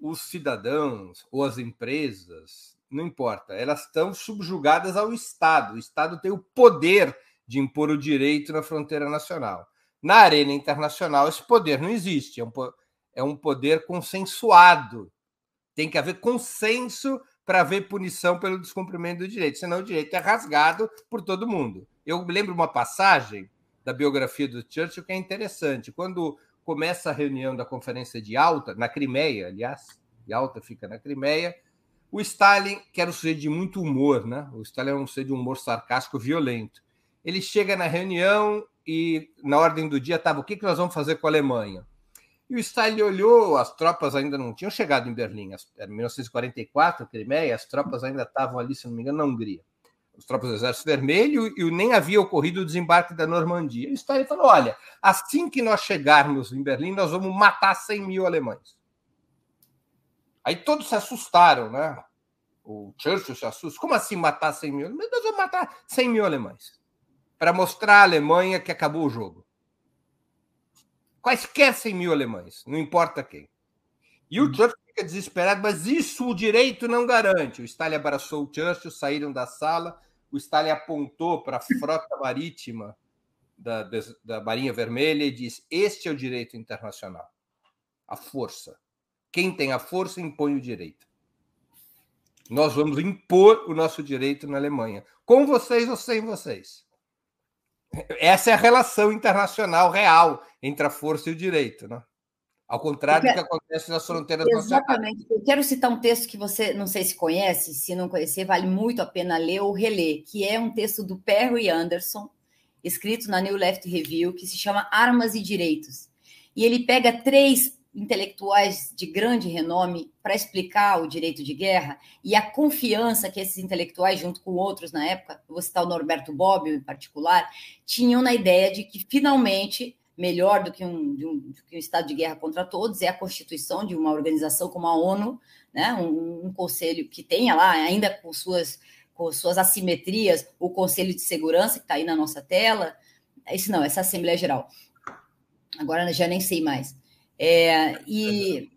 os cidadãos ou as empresas, não importa, elas estão subjugadas ao Estado. O Estado tem o poder de impor o direito na fronteira nacional. Na arena internacional, esse poder não existe, é um, é um poder consensuado. Tem que haver consenso para haver punição pelo descumprimento do direito, senão o direito é rasgado por todo mundo. Eu lembro uma passagem da biografia do Churchill que é interessante. Quando começa a reunião da Conferência de Alta, na Crimeia, aliás, de Alta fica na Crimeia, o Stalin, que era um sujeito de muito humor, né? O Stalin era um sujeito de humor sarcástico violento. Ele chega na reunião e na ordem do dia estava o que, que nós vamos fazer com a Alemanha. E o Stalin olhou, as tropas ainda não tinham chegado em Berlim, era 1944, Crimeia, as tropas ainda estavam ali, se não me engano, na Hungria. As tropas do Exército Vermelho e nem havia ocorrido o desembarque da Normandia. E o Stalin falou: olha, assim que nós chegarmos em Berlim, nós vamos matar 100 mil alemães. Aí todos se assustaram, né? O Churchill se assusta. Como assim matar 100 mil? Mas nós vamos matar 100 mil alemães para mostrar à Alemanha que acabou o jogo. Quaisquer 100 mil alemães, não importa quem. E o hum. Churchill fica desesperado, mas isso o direito não garante. O Stalin abraçou o Churchill, saíram da sala. O Stalin apontou para a frota marítima da, da Marinha Vermelha e disse: Este é o direito internacional. A força. Quem tem a força impõe o direito. Nós vamos impor o nosso direito na Alemanha, com vocês ou sem vocês. Essa é a relação internacional real entre a força e o direito, né? Ao contrário do que acontece nas fronteiras Exatamente. Nacionais. Eu quero citar um texto que você, não sei se conhece, se não conhecer, vale muito a pena ler ou reler, que é um texto do Perry Anderson, escrito na New Left Review, que se chama Armas e Direitos. E ele pega três intelectuais de grande renome para explicar o direito de guerra e a confiança que esses intelectuais, junto com outros na época, vou citar o Norberto Bobbio em particular, tinham na ideia de que finalmente melhor do que um, um, do que um estado de guerra contra todos é a constituição de uma organização como a ONU, né, um, um conselho que tenha lá ainda com suas com suas assimetrias o Conselho de Segurança que está aí na nossa tela, esse não, essa Assembleia Geral. Agora já nem sei mais é, e,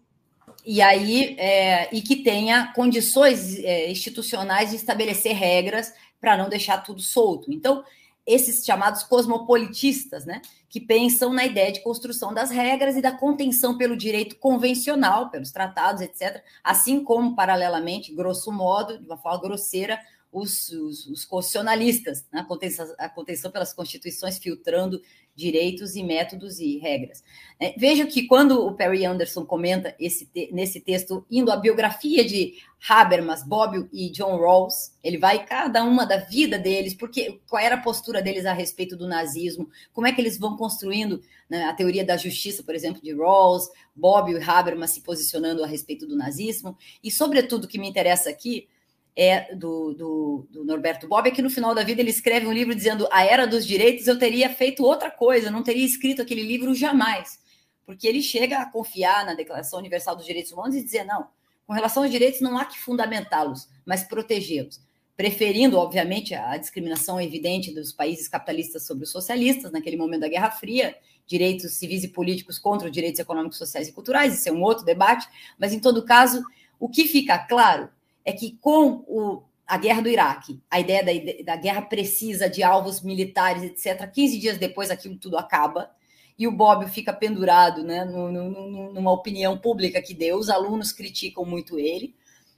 e aí é, e que tenha condições é, institucionais de estabelecer regras para não deixar tudo solto. Então, esses chamados cosmopolitistas, né, que pensam na ideia de construção das regras e da contenção pelo direito convencional, pelos tratados, etc., assim como, paralelamente, grosso modo, de uma forma grosseira, os, os, os constitucionalistas, né? a, contenção, a contenção pelas constituições filtrando direitos e métodos e regras. É, veja que quando o Perry Anderson comenta esse nesse texto, indo à biografia de Habermas, Bobbio e John Rawls, ele vai cada uma da vida deles, porque qual era a postura deles a respeito do nazismo, como é que eles vão construindo né, a teoria da justiça, por exemplo, de Rawls, Bobbio e Habermas se posicionando a respeito do nazismo, e sobretudo o que me interessa aqui é do, do, do, Norberto Bob, é que no final da vida ele escreve um livro dizendo a era dos direitos eu teria feito outra coisa, não teria escrito aquele livro jamais. Porque ele chega a confiar na Declaração Universal dos Direitos Humanos e dizer, não, com relação aos direitos não há que fundamentá-los, mas protegê-los. Preferindo, obviamente, a discriminação evidente dos países capitalistas sobre os socialistas, naquele momento da Guerra Fria, direitos civis e políticos contra os direitos econômicos, sociais e culturais, isso é um outro debate, mas em todo caso, o que fica claro é que com o, a guerra do Iraque, a ideia da, da guerra precisa de alvos militares, etc., 15 dias depois aquilo tudo acaba e o Bob fica pendurado né, numa opinião pública que deu, os alunos criticam muito ele,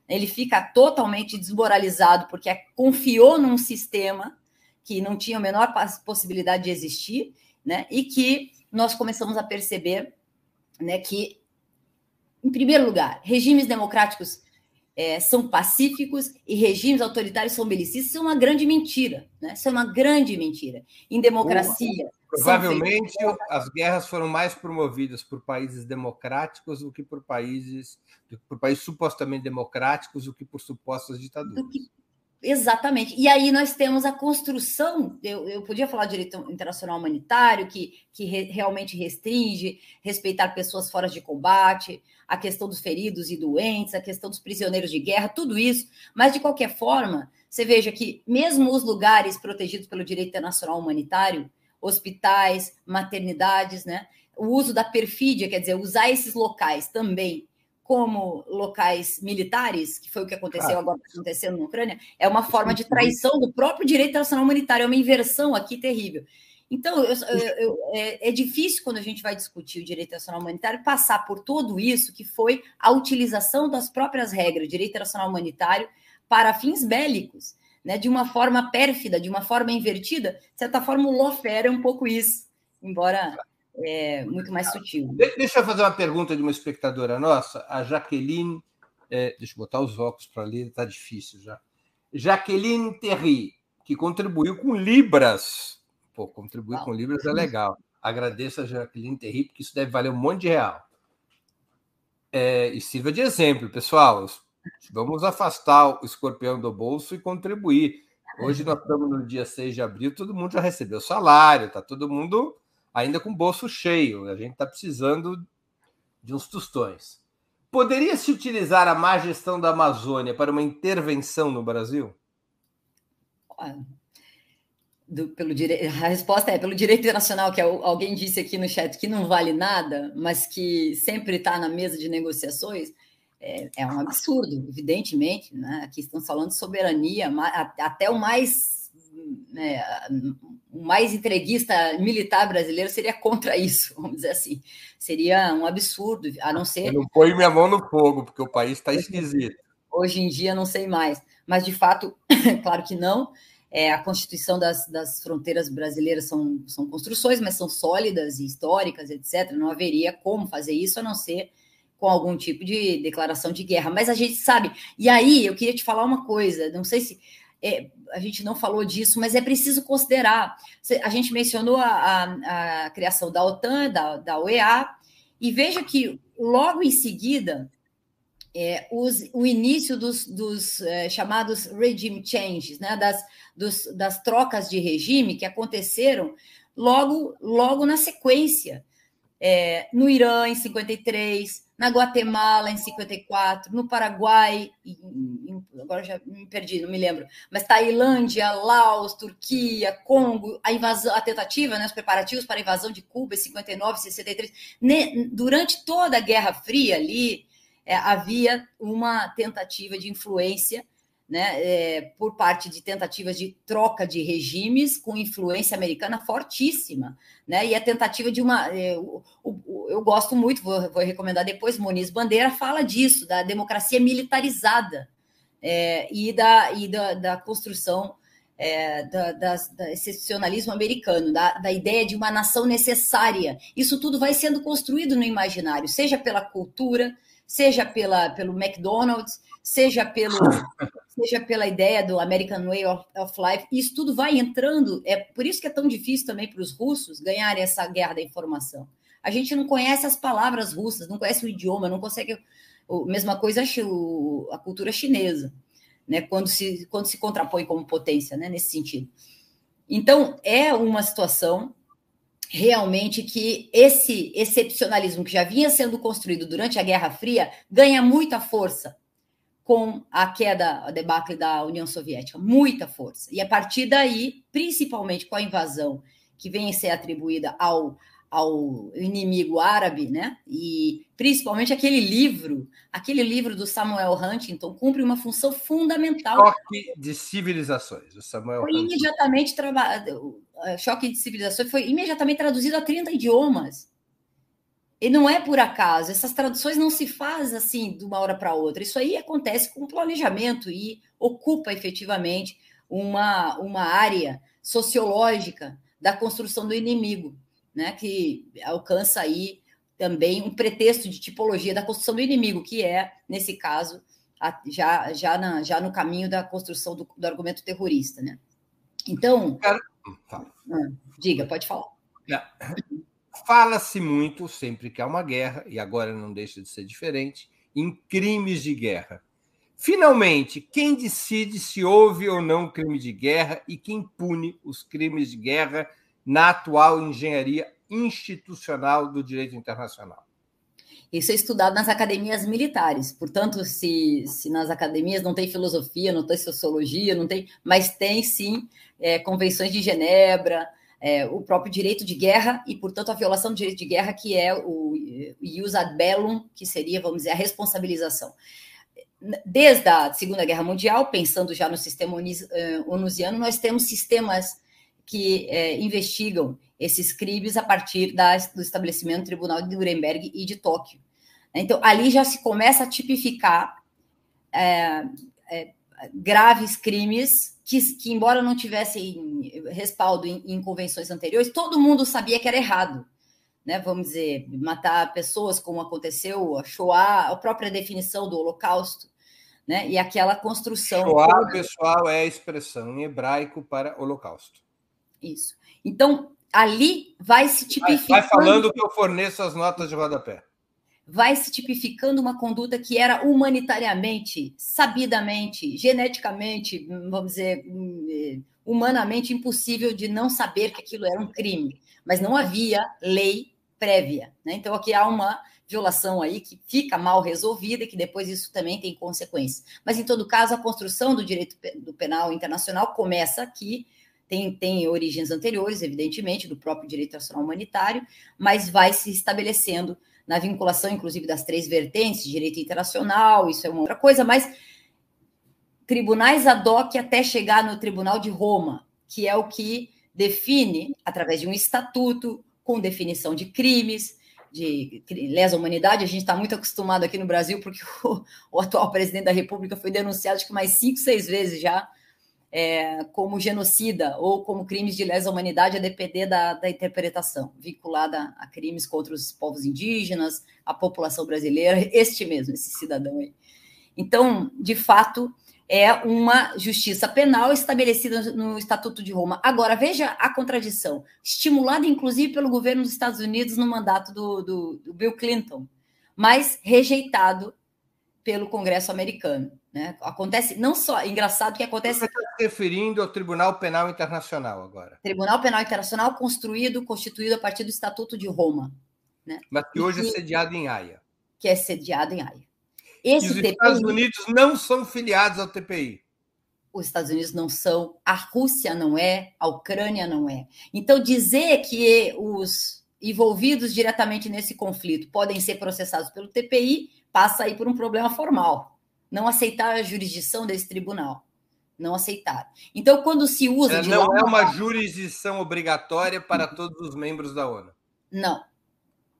ele fica totalmente desmoralizado porque confiou num sistema que não tinha a menor possibilidade de existir, né, e que nós começamos a perceber né, que, em primeiro lugar, regimes democráticos é, são pacíficos e regimes autoritários são belicistas, isso é uma grande mentira. Né? Isso é uma grande mentira. Em democracia. Provavelmente as guerras foram mais promovidas por países democráticos do que por países, por países supostamente democráticos do que por supostas ditaduras. Que, exatamente. E aí nós temos a construção. Eu, eu podia falar de direito internacional humanitário, que, que re, realmente restringe, respeitar pessoas fora de combate, a questão dos feridos e doentes, a questão dos prisioneiros de guerra, tudo isso. Mas, de qualquer forma, você veja que, mesmo os lugares protegidos pelo direito internacional humanitário, hospitais, maternidades, né? O uso da perfídia, quer dizer, usar esses locais também como locais militares, que foi o que aconteceu agora acontecendo na Ucrânia, é uma forma de traição do próprio direito internacional humanitário, é uma inversão aqui terrível. Então, eu, eu, eu, é, é, difícil quando a gente vai discutir o direito internacional humanitário passar por tudo isso que foi a utilização das próprias regras, direito internacional humanitário, para fins bélicos, né, de uma forma pérfida, de uma forma invertida. De certa forma, o lawfare é um pouco isso, embora é, muito mais sutil. Deixa eu fazer uma pergunta de uma espectadora nossa, a Jaqueline. É, deixa eu botar os óculos para ler, está difícil já. Jaqueline Terry, que contribuiu com Libras Pô, contribuir com Libras é legal. Agradeço a Jacqueline Terry, porque isso deve valer um monte de real. É, e sirva de exemplo, pessoal. Vamos afastar o escorpião do bolso e contribuir. Hoje nós estamos no dia 6 de abril, todo mundo já recebeu salário, está todo mundo ainda com o bolso cheio. A gente está precisando de uns tostões. Poderia se utilizar a má gestão da Amazônia para uma intervenção no Brasil? Do, pelo dire... a resposta é pelo direito internacional, que é alguém disse aqui no chat que não vale nada, mas que sempre está na mesa de negociações, é, é, um absurdo, evidentemente. Né? Aqui estamos falando de soberania, até o mais, né, o mais entreguista militar brasileiro seria contra isso, vamos dizer assim. Seria um absurdo, a não ser. Eu não põe minha mão no fogo, porque o país está esquisito. Hoje em dia, não sei mais. Mas, de fato, claro que não. É, a constituição das, das fronteiras brasileiras são, são construções, mas são sólidas e históricas, etc. Não haveria como fazer isso a não ser com algum tipo de declaração de guerra. Mas a gente sabe. E aí, eu queria te falar uma coisa, não sei se. É, a gente não falou disso, mas é preciso considerar. A gente mencionou a, a, a criação da OTAN, da, da OEA, e veja que logo em seguida é, os, o início dos, dos é, chamados regime changes, né, das, dos, das trocas de regime que aconteceram logo, logo na sequência. É, no Irã, em 53, na Guatemala, em 54, no Paraguai, em, agora já me perdi, não me lembro, mas Tailândia, Laos, Turquia, Congo, a invasão, a tentativa, né, os preparativos para a invasão de Cuba em 59, 63, ne, durante toda a Guerra Fria ali, é, havia uma tentativa de influência né, é, por parte de tentativas de troca de regimes com influência americana fortíssima, né, e a tentativa de uma, é, o, o, eu gosto muito, vou, vou, recomendar depois, Moniz Bandeira fala disso, da democracia militarizada, é, e, da, e da, da construção é, da, da, da, excepcionalismo americano, da, da ideia de uma nação necessária. Isso tudo vai sendo construído no imaginário, seja pela cultura, seja pela, pelo McDonald's, seja pelo seja pela ideia do American Way of, of, Life, isso tudo vai entrando. É por isso que é tão difícil também para os russos ganharem essa guerra da informação. A gente não conhece as palavras russas, não conhece o idioma, não consegue. A mesma coisa a cultura chinesa, né? Quando se, quando se contrapõe como potência, né? Nesse sentido. Então, é uma situação realmente que esse excepcionalismo que já vinha sendo construído durante a Guerra Fria ganha muita força com a queda, a debacle da União Soviética, muita força. E a partir daí, principalmente com a invasão que vem ser atribuída ao, ao inimigo árabe, né? E principalmente aquele livro, aquele livro do Samuel Huntington cumpre uma função fundamental. Choque de civilizações. O Samuel foi Huntington. imediatamente trabalhado. Choque de civilizações foi imediatamente traduzido a 30 idiomas. E não é por acaso, essas traduções não se fazem assim de uma hora para outra. Isso aí acontece com planejamento e ocupa efetivamente uma, uma área sociológica da construção do inimigo, né? Que alcança aí também um pretexto de tipologia da construção do inimigo, que é, nesse caso, a, já, já, na, já no caminho da construção do, do argumento terrorista, né? Então. Hum, ah, diga, pode falar. Fala-se muito, sempre que há uma guerra, e agora não deixa de ser diferente, em crimes de guerra. Finalmente, quem decide se houve ou não crime de guerra e quem pune os crimes de guerra na atual engenharia institucional do direito internacional? Isso é estudado nas academias militares. Portanto, se, se nas academias não tem filosofia, não tem sociologia, não tem, mas tem sim é, convenções de Genebra, é, o próprio direito de guerra e, portanto, a violação do direito de guerra, que é o ius ad bellum, que seria, vamos dizer, a responsabilização. Desde a Segunda Guerra Mundial, pensando já no sistema eh, onusiano, nós temos sistemas que é, investigam esses crimes a partir da, do estabelecimento do Tribunal de Nuremberg e de Tóquio. Então, ali já se começa a tipificar é, é, graves crimes que, que, embora não tivessem respaldo em, em, convenções anteriores, todo mundo sabia que era errado. Né? Vamos dizer, matar pessoas, como aconteceu, a Shoah, a própria definição do Holocausto, né? e aquela construção. Shoah, pessoal, é a expressão em hebraico para Holocausto. Isso. Então, ali vai se tipificando. Vai, falando que eu forneço as notas de rodapé vai se tipificando uma conduta que era humanitariamente, sabidamente, geneticamente, vamos dizer, hum, humanamente impossível de não saber que aquilo era um crime, mas não havia lei prévia. Né? Então, aqui há uma violação aí que fica mal resolvida e que depois isso também tem consequências. Mas, em todo caso, a construção do direito do penal internacional começa aqui, tem, tem origens anteriores, evidentemente, do próprio direito internacional humanitário, mas vai se estabelecendo na vinculação, inclusive, das três vertentes, direito internacional, isso é uma outra coisa, mas tribunais ad hoc até chegar no Tribunal de Roma, que é o que define, através de um estatuto, com definição de crimes, de lesa humanidade, a gente está muito acostumado aqui no Brasil, porque o, o, atual presidente da República foi denunciado acho que mais cinco, seis vezes já é, como genocida ou como crimes de lesa humanidade, a depender da, da interpretação, vinculada a crimes contra os povos indígenas, a população brasileira, este mesmo, esse cidadão aí. Então, de fato, é uma justiça penal estabelecida no Estatuto de Roma. Agora, veja a contradição, estimulada inclusive pelo governo dos Estados Unidos no mandato do, do, do Bill Clinton, mas rejeitado pelo Congresso americano. Né? Acontece, não só, é engraçado que acontece. Você está se referindo ao Tribunal Penal Internacional agora. Tribunal Penal Internacional construído, constituído a partir do Estatuto de Roma. Né? Mas que hoje é que, é sediado em Haia. Que é sediado em Haia. Esse os TPI, Estados Unidos não são filiados ao TPI. Os Estados Unidos não são, a Rússia não é, a Ucrânia não é. Então, dizer que os envolvidos diretamente nesse conflito podem ser processados pelo TPI passa aí por um problema formal. Não aceitar a jurisdição desse tribunal. Não aceitar. Então, quando se usa. Não é uma jurisdição obrigatória para todos os membros da ONU. Não.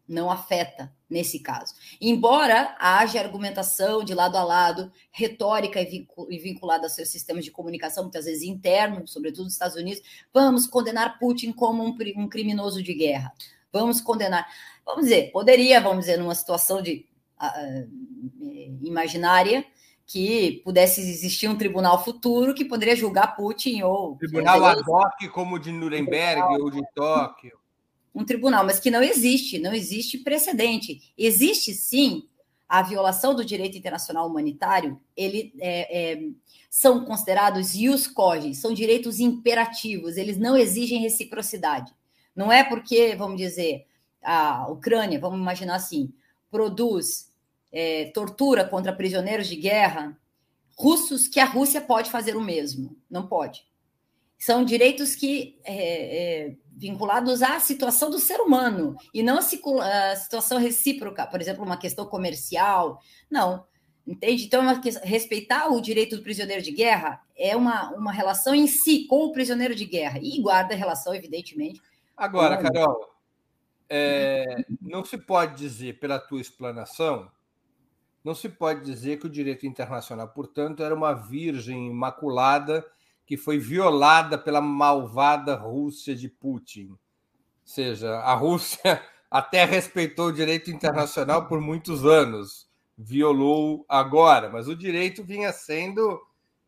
não afeta nesse caso. Embora haja argumentação de lado a lado, retórica e vinculada aos seus sistemas de comunicação, muitas vezes internos, sobretudo nos Estados Unidos, vamos condenar Putin como um, um criminoso de guerra. Vamos condenar. Vamos dizer, poderia, vamos dizer, numa situação de uh, imaginária, que pudesse existir um tribunal futuro que poderia julgar Putin ou. Tribunal ad hoc, como de Nuremberg ou de Tóquio um tribunal, mas que não existe, não existe precedente. Existe sim a violação do direito internacional humanitário, ele é, é, são considerados ius cogens, são direitos imperativos, eles não exigem reciprocidade. Não é porque, vamos dizer, a Ucrânia, vamos imaginar assim, produz é, tortura contra prisioneiros de guerra russos que a Rússia pode fazer o mesmo. Não pode. São direitos que é, é, vinculados à situação do ser humano e não a, situação recíproca, por exemplo, uma questão comercial. Não, entende? Então, é respeitar o direito do prisioneiro de guerra é uma, uma relação em si com o prisioneiro de guerra e guarda relação, evidentemente. Agora, Carol, é, não se pode dizer, pela tua explanação, não se pode dizer que o direito internacional, portanto, era uma virgem imaculada que foi violada pela malvada Rússia de Putin. Ou seja, a Rússia até respeitou o direito internacional por muitos anos, violou agora, mas o direito vinha sendo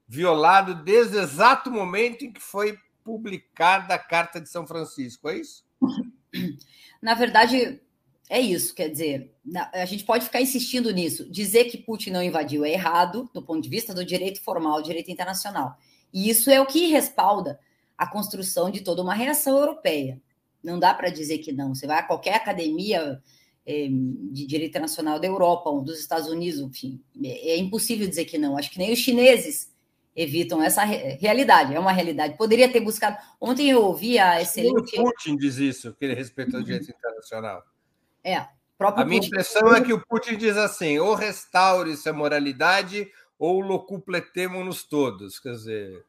violado desde o exato momento em que foi publicada a Carta de São Francisco, é isso? Na verdade, é isso, quer dizer, a gente pode ficar insistindo nisso. Dizer que Putin não invadiu é errado do ponto de vista do direito formal, direito internacional. E isso é o que respalda a construção de toda uma reação europeia. Não dá para dizer que não. Você vai a qualquer academia é, de direito internacional da Europa, ou dos Estados Unidos, enfim, é, é, impossível dizer que não. Acho que nem os chineses evitam essa re realidade. É uma realidade. Poderia ter buscado. Ontem eu ouvi a excelente. O Putin diz isso, que ele respeita o direito internacional. É. a minha Putin... impressão é que o Putin diz assim: ou restaure-se a moralidade, ou locupletemo-nos todos. Quer dizer.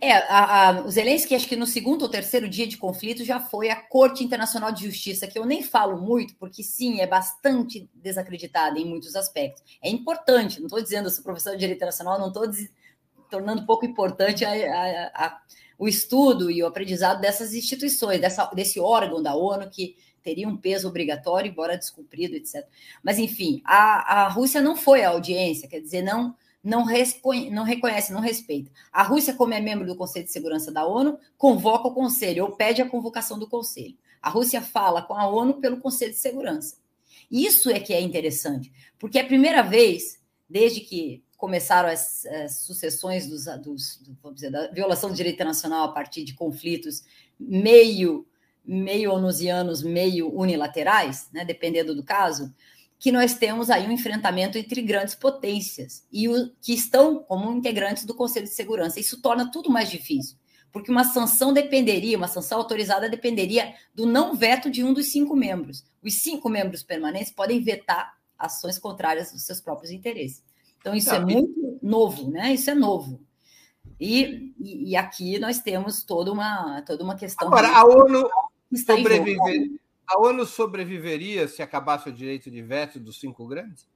É, a, a, o Zelensky, acho que no segundo ou terceiro dia de conflito, já foi à Corte Internacional de Justiça, que eu nem falo muito, porque sim, é bastante desacreditada em muitos aspectos. É importante, não estou dizendo, eu sou professor de Direito Internacional, não estou tornando pouco importante a, a, o estudo e o aprendizado dessas instituições, dessa, desse órgão da ONU que teria um peso obrigatório, embora descumprido, etc. Mas, enfim, a, a Rússia não foi à audiência, quer dizer, não não, não reconhece, não respeita. A Rússia, como é membro do Conselho de Segurança da ONU, convoca o Conselho ou pede a convocação do Conselho. A Rússia fala com a ONU pelo Conselho de Segurança. Isso é que é interessante, porque é a primeira vez, desde que começaram as, as sucessões dos, dos vamos dizer, da violação do direito internacional a partir de conflitos meio meio onusianos, meio unilaterais, né, dependendo do caso, que nós temos aí um enfrentamento entre grandes potências e o, que estão como integrantes do Conselho de Segurança. Isso torna tudo mais difícil, porque uma sanção dependeria, uma sanção autorizada dependeria do não veto de um dos cinco membros. Os cinco membros permanentes podem vetar ações contrárias aos seus próprios interesses. Então, isso é muito novo, né? Isso é novo. E, e, aqui nós temos toda uma, toda uma questão. Agora, a ONU sobreviver a ONU sobreviveria se acabasse o direito de veto dos cinco grandes?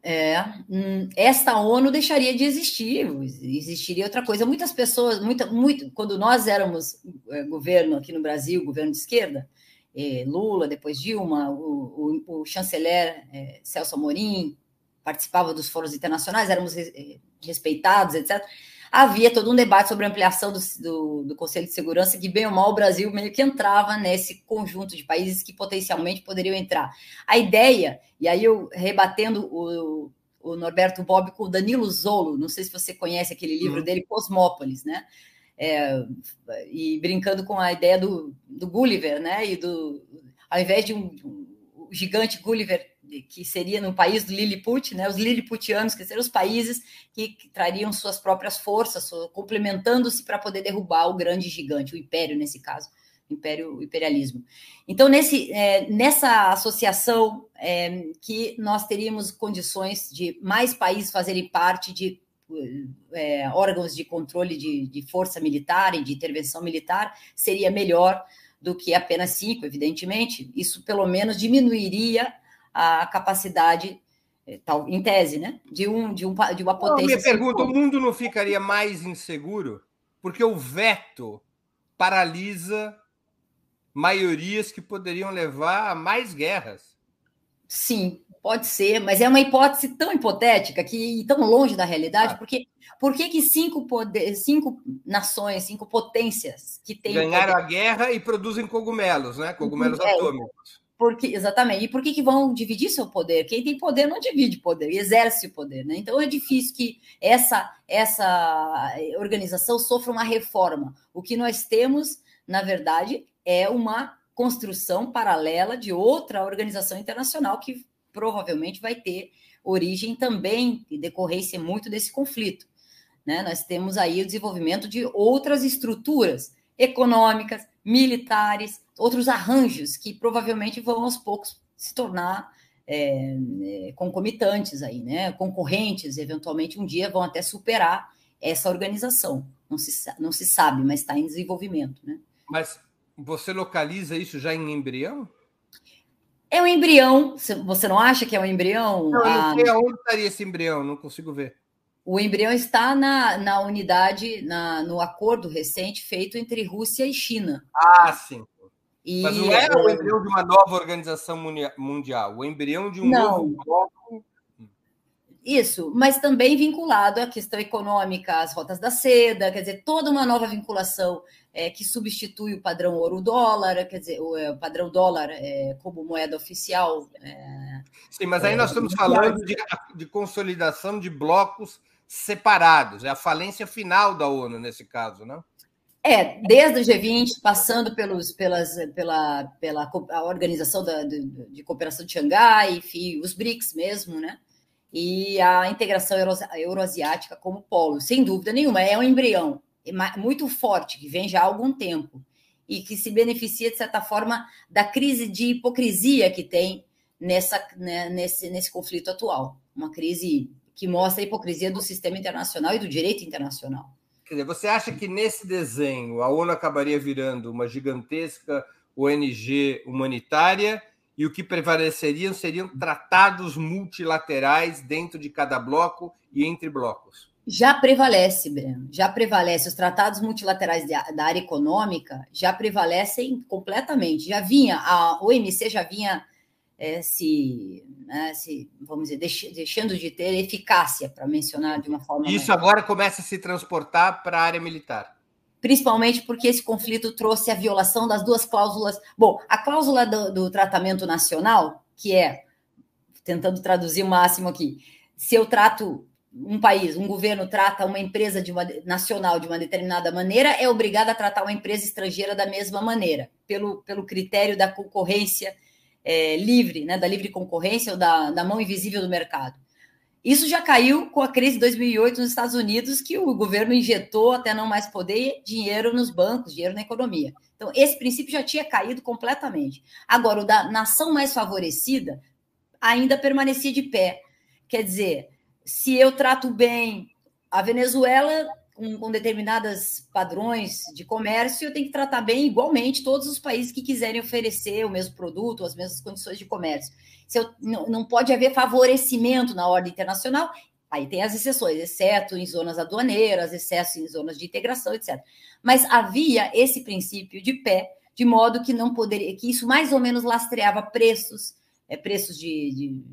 É, hum, esta ONU deixaria de existir, existiria outra coisa. Muitas pessoas, muita, muito, quando nós éramos é, governo aqui no Brasil, governo de esquerda, é, Lula, depois Dilma, o, o, o chanceler é, Celso Amorim participava dos fóruns internacionais, éramos respeitados, etc havia todo um debate sobre a ampliação do, do, do, Conselho de Segurança, que bem ou mal o Brasil meio que entrava nesse conjunto de países que potencialmente poderiam entrar. A ideia, e aí eu rebatendo o, o Norberto Bob com o Danilo Zolo, não sei se você conhece aquele livro uhum. dele, Cosmópolis, né? É, e brincando com a ideia do, do Gulliver, né? E do, ao invés de um, um gigante Gulliver que seria no país do Lilliput, né, os Lilliputianos, que seriam os países que, trariam suas próprias forças, complementando-se para poder derrubar o grande gigante, o império nesse caso, o império, o imperialismo. Então, nesse, é, nessa associação é, que nós teríamos condições de mais países fazerem parte de é, órgãos de controle de, de força militar e de intervenção militar, seria melhor do que apenas cinco, evidentemente. Isso, pelo menos, diminuiria a capacidade, eh, tal, em tese, né, de, um, de, um, de uma potência. Não, minha pergunta: o mundo não ficaria mais inseguro? Porque o veto paralisa maiorias que poderiam levar a mais guerras. Sim, pode ser, mas é uma hipótese tão hipotética que tão longe da realidade, ah. porque por que, que cinco, poder, cinco nações, cinco potências que têm. Ganharam poder... a guerra e produzem cogumelos, né? Cogumelos é, atômicos. Porque, exatamente. E por que, que vão dividir seu poder? Quem tem poder não divide poder, exerce o poder. Né? Então é difícil que essa, essa organização sofra uma reforma. O que nós temos, na verdade, é uma construção paralela de outra organização internacional que provavelmente vai ter origem também e decorrência muito desse conflito. Né? Nós temos aí o desenvolvimento de outras estruturas econômicas, militares, outros arranjos que provavelmente vão aos poucos se tornar é, é, concomitantes aí, né? Concorrentes, eventualmente um dia vão até superar essa organização. Não se, não se sabe, mas está em desenvolvimento, né? Mas você localiza isso já em embrião? É um embrião. Você não acha que é um embrião? Não, eu não sei aonde estaria esse embrião, não consigo ver. O embrião está na, na unidade, na, no acordo recente feito entre Rússia e China. Ah, sim. E... Mas não era o embrião de uma nova organização mundial, o embrião de um não. novo bloco. Isso, mas também vinculado à questão econômica, às rotas da seda, quer dizer, toda uma nova vinculação é, que substitui o padrão ouro-dólar, quer dizer, o, é, o padrão dólar é, como moeda oficial. É, Sim, mas aí nós estamos falando de, de consolidação de blocos separados. É a falência final da ONU nesse caso, não? É, desde o G20, passando pelos, pelas, pela, pela organização da, de, de, cooperação de Xangai, enfim, os BRICS mesmo, né? E a integração euroasiática como polo, sem dúvida nenhuma, é um embrião muito forte, que vem já há algum tempo, e que se beneficia, de certa forma, da crise de hipocrisia que tem nessa, né, nesse, nesse conflito atual. Uma crise que mostra a hipocrisia do sistema internacional e do direito internacional. Quer dizer, você acha que nesse desenho a ONU acabaria virando uma gigantesca ONG humanitária e o que prevaleceriam seriam tratados multilaterais dentro de cada bloco e entre blocos? Já prevalece, Breno, já prevalece. Os tratados multilaterais da área econômica já prevalecem completamente. Já vinha, a OMC já vinha é, se, né, se, vamos dizer, deix, deixando de ter eficácia, para mencionar de uma forma. Isso agora começa a se transportar para a área militar. Principalmente porque esse conflito trouxe a violação das duas cláusulas. Bom, a cláusula do, do tratamento nacional, que é, tentando traduzir o máximo aqui, se eu trato um país, um governo trata uma empresa de uma, nacional de uma determinada maneira, é obrigado a tratar uma empresa estrangeira da mesma maneira, pelo, pelo critério da concorrência é, livre, né, da livre concorrência ou da, da mão invisível do mercado. Isso já caiu com a crise de 2008 nos Estados Unidos, que o governo injetou até não mais poder dinheiro nos bancos, dinheiro na economia. Então, esse princípio já tinha caído completamente. Agora, o da nação mais favorecida ainda permanecia de pé. Quer dizer, se eu trato bem a Venezuela, com, com determinados padrões de comércio, eu tenho que tratar bem igualmente todos os países que quiserem oferecer o mesmo produto, as mesmas condições de comércio. Se eu, não, não pode haver favorecimento na ordem internacional, aí tem as exceções, exceto em zonas aduaneiras, exceto em zonas de integração, etc. Mas havia esse princípio de pé, de modo que não poderia, que isso mais ou menos lastreava preços, é, preços de, de,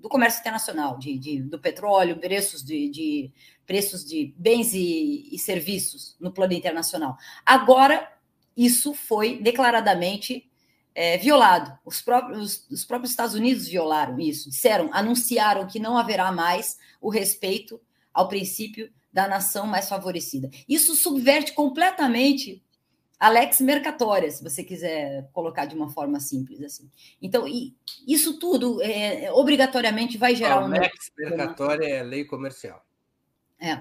do comércio internacional, de, de do petróleo, preços de, de, preços de bens e, e serviços no plano internacional. Agora, isso foi declaradamente é, violado. Os próprios, os próprios Estados Unidos violaram isso, disseram, anunciaram que não haverá mais o respeito ao princípio da nação mais favorecida. Isso subverte completamente Alex Mercatória, se você quiser colocar de uma forma simples assim. Então, isso tudo é, obrigatoriamente vai gerar Alex um. Alex Mercatória é lei comercial. É,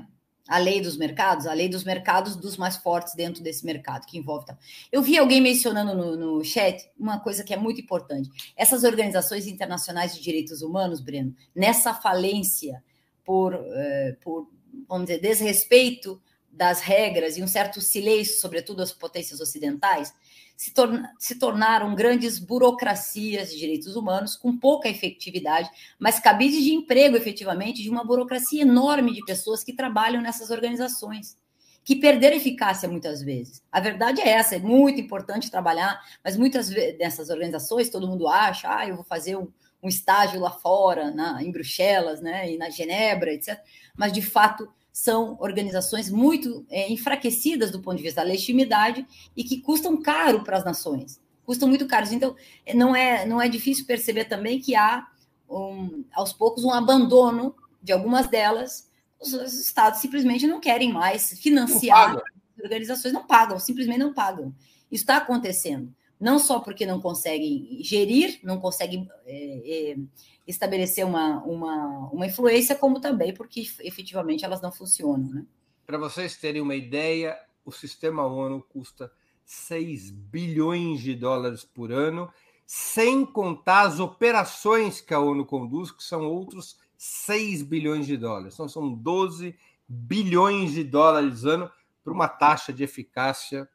a lei dos mercados, a lei dos mercados dos mais fortes dentro desse mercado que envolve. Tal. Eu vi alguém mencionando no, no chat uma coisa que é muito importante. Essas organizações internacionais de direitos humanos, Breno, nessa falência por, uh, por vamos dizer, desrespeito das regras e um certo silêncio, sobretudo as potências ocidentais, se, torna, se tornaram grandes burocracias de direitos humanos com pouca efetividade, mas cabides de emprego efetivamente de uma burocracia enorme de pessoas que trabalham nessas organizações, que perderam eficácia muitas vezes. A verdade é essa, é muito importante trabalhar, mas muitas nessas organizações todo mundo acha, ah, eu vou fazer um, um estágio lá fora, na, em Bruxelas, né, e na Genebra, etc. Mas de fato são organizações muito é, enfraquecidas do ponto de vista da legitimidade e que custam caro para as nações, custam muito caros. Então, é, não é, não é difícil perceber também que há, um, aos poucos, um abandono de algumas delas. Os, os estados simplesmente não querem mais financiar não organizações, não pagam, simplesmente não pagam. Isso está acontecendo. Não só porque não conseguem gerir, não conseguem é, é, estabelecer uma, uma, uma influência, como também porque efetivamente elas não funcionam. Né? Para vocês terem uma ideia, o sistema ONU custa 6 bilhões de dólares por ano, sem contar as operações que a ONU conduz, que são outros 6 bilhões de dólares. Então, são 12 bilhões de dólares ano para uma taxa de eficácia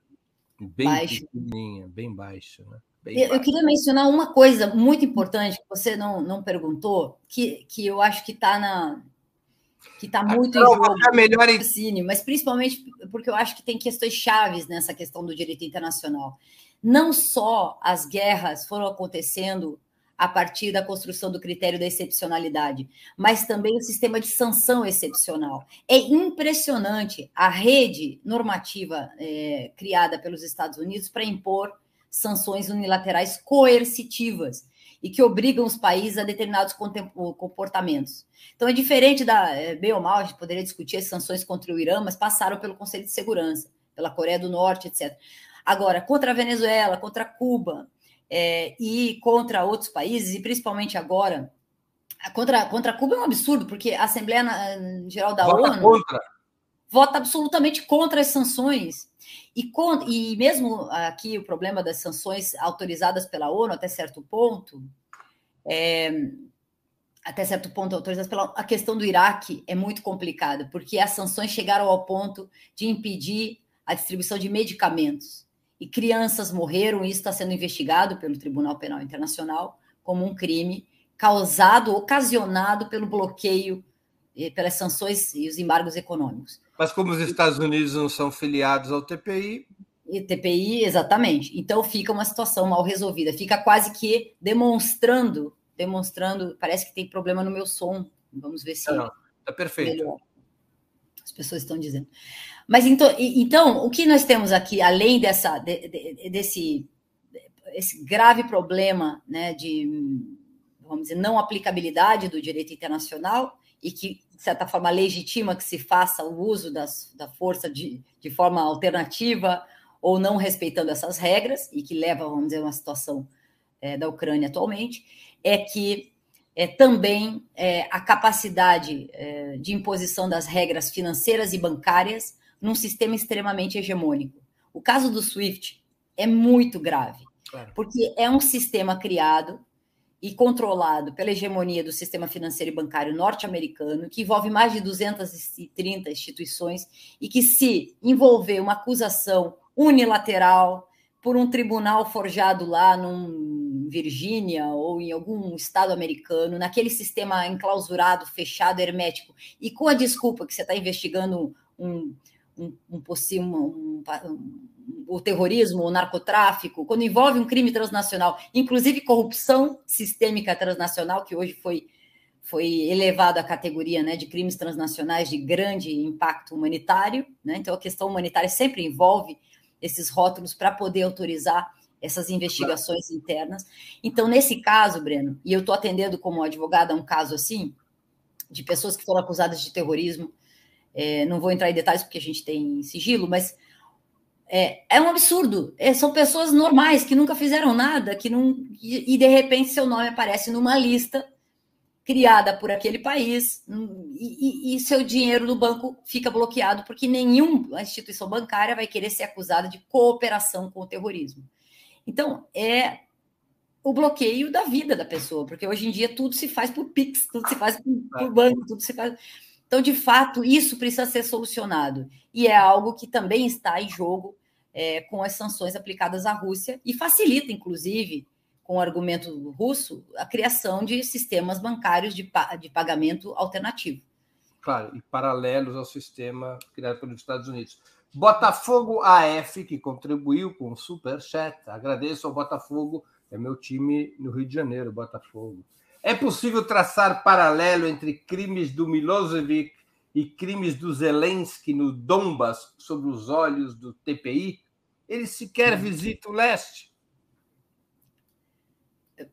bem pequenininha, bem baixa. Né? Eu, eu, queria mencionar uma coisa muito importante que você não, não perguntou, que, que eu acho que está na que está muito não, em jogo, é melhor em... mas principalmente porque eu acho que tem questões chaves nessa questão do direito internacional. Não só as guerras foram acontecendo a partir da construção do critério da excepcionalidade, mas também o sistema de sanção excepcional. É impressionante a rede normativa é, criada pelos Estados Unidos para impor sanções unilaterais coercitivas e que obrigam os países a determinados comportamentos. Então, é diferente da. É, bem ou mal, a gente poderia discutir as sanções contra o Irã, mas passaram pelo Conselho de Segurança, pela Coreia do Norte, etc. Agora, contra a Venezuela, contra Cuba é, e contra outros países, e principalmente agora, contra, contra Cuba é um absurdo, porque a Assembleia Geral da Vota ONU. Contra vota absolutamente contra as sanções. E, com, e mesmo aqui o problema das sanções autorizadas pela ONU até certo ponto, é, até certo ponto autorizadas pela a questão do Iraque é muito complicada, porque as sanções chegaram ao ponto de impedir a distribuição de medicamentos. E crianças morreram, e isso está sendo investigado pelo Tribunal Penal Internacional como um crime causado, ocasionado pelo bloqueio, eh, pelas sanções e os embargos econômicos. Mas como os Estados Unidos não são filiados ao TPI. E TPI, exatamente. Então fica uma situação mal resolvida. Fica quase que demonstrando, demonstrando. Parece que tem problema no meu som. Vamos ver se. Não, tá perfeito. Melhor. As pessoas estão dizendo. Mas então, então, o que nós temos aqui, além dessa, de, de, desse esse grave problema né, de, vamos dizer, não aplicabilidade do direito internacional, e que, de certa forma, legitima que se faça o uso das, da força de, de forma alternativa ou não respeitando essas regras, e que leva, vamos dizer, uma situação é, da Ucrânia atualmente, é que é, também é, a capacidade é, de imposição das regras financeiras e bancárias num sistema extremamente hegemônico. O caso do SWIFT é muito grave, claro. porque é um sistema criado e controlado pela hegemonia do sistema financeiro e bancário norte-americano, que envolve mais de 230 instituições e que, se envolver uma acusação unilateral por um tribunal forjado lá num Virgínia ou em algum estado americano, naquele sistema enclausurado, fechado, hermético, e com a desculpa que você está investigando um, um, um, um, um o terrorismo, o narcotráfico, quando envolve um crime transnacional, inclusive corrupção sistêmica transnacional, que hoje foi, foi elevado à categoria né, de crimes transnacionais de grande impacto humanitário. Né? Então, a questão humanitária sempre envolve esses rótulos para poder autorizar essas investigações internas. Então, nesse caso, Breno, e eu estou atendendo como advogada um caso assim, de pessoas que foram acusadas de terrorismo, é, não vou entrar em detalhes porque a gente tem sigilo, mas é, é um absurdo. É, são pessoas normais que nunca fizeram nada, que não e, e, de repente seu nome aparece numa lista criada por aquele país e, e, e, seu dinheiro no banco fica bloqueado porque nenhuma instituição bancária vai querer ser acusada de cooperação com o terrorismo. Então é o bloqueio da vida da pessoa, porque hoje em dia tudo se faz por Pix, tudo se faz por, por banco, tudo se faz Então, de fato, isso precisa ser solucionado. E é algo que também está em jogo é, com as sanções aplicadas à Rússia e facilita, inclusive, com o argumento russo, a criação de sistemas bancários de, de pagamento alternativo. Claro, e paralelos ao sistema criado pelos Estados Unidos. Botafogo AF, que contribuiu com o Super Chat. Agradeço ao Botafogo, é meu time no Rio de Janeiro, Botafogo. É possível traçar paralelo entre crimes do Milosevic e crimes do Zelensky no Donbas sob os olhos do TPI? Ele sequer visita o leste.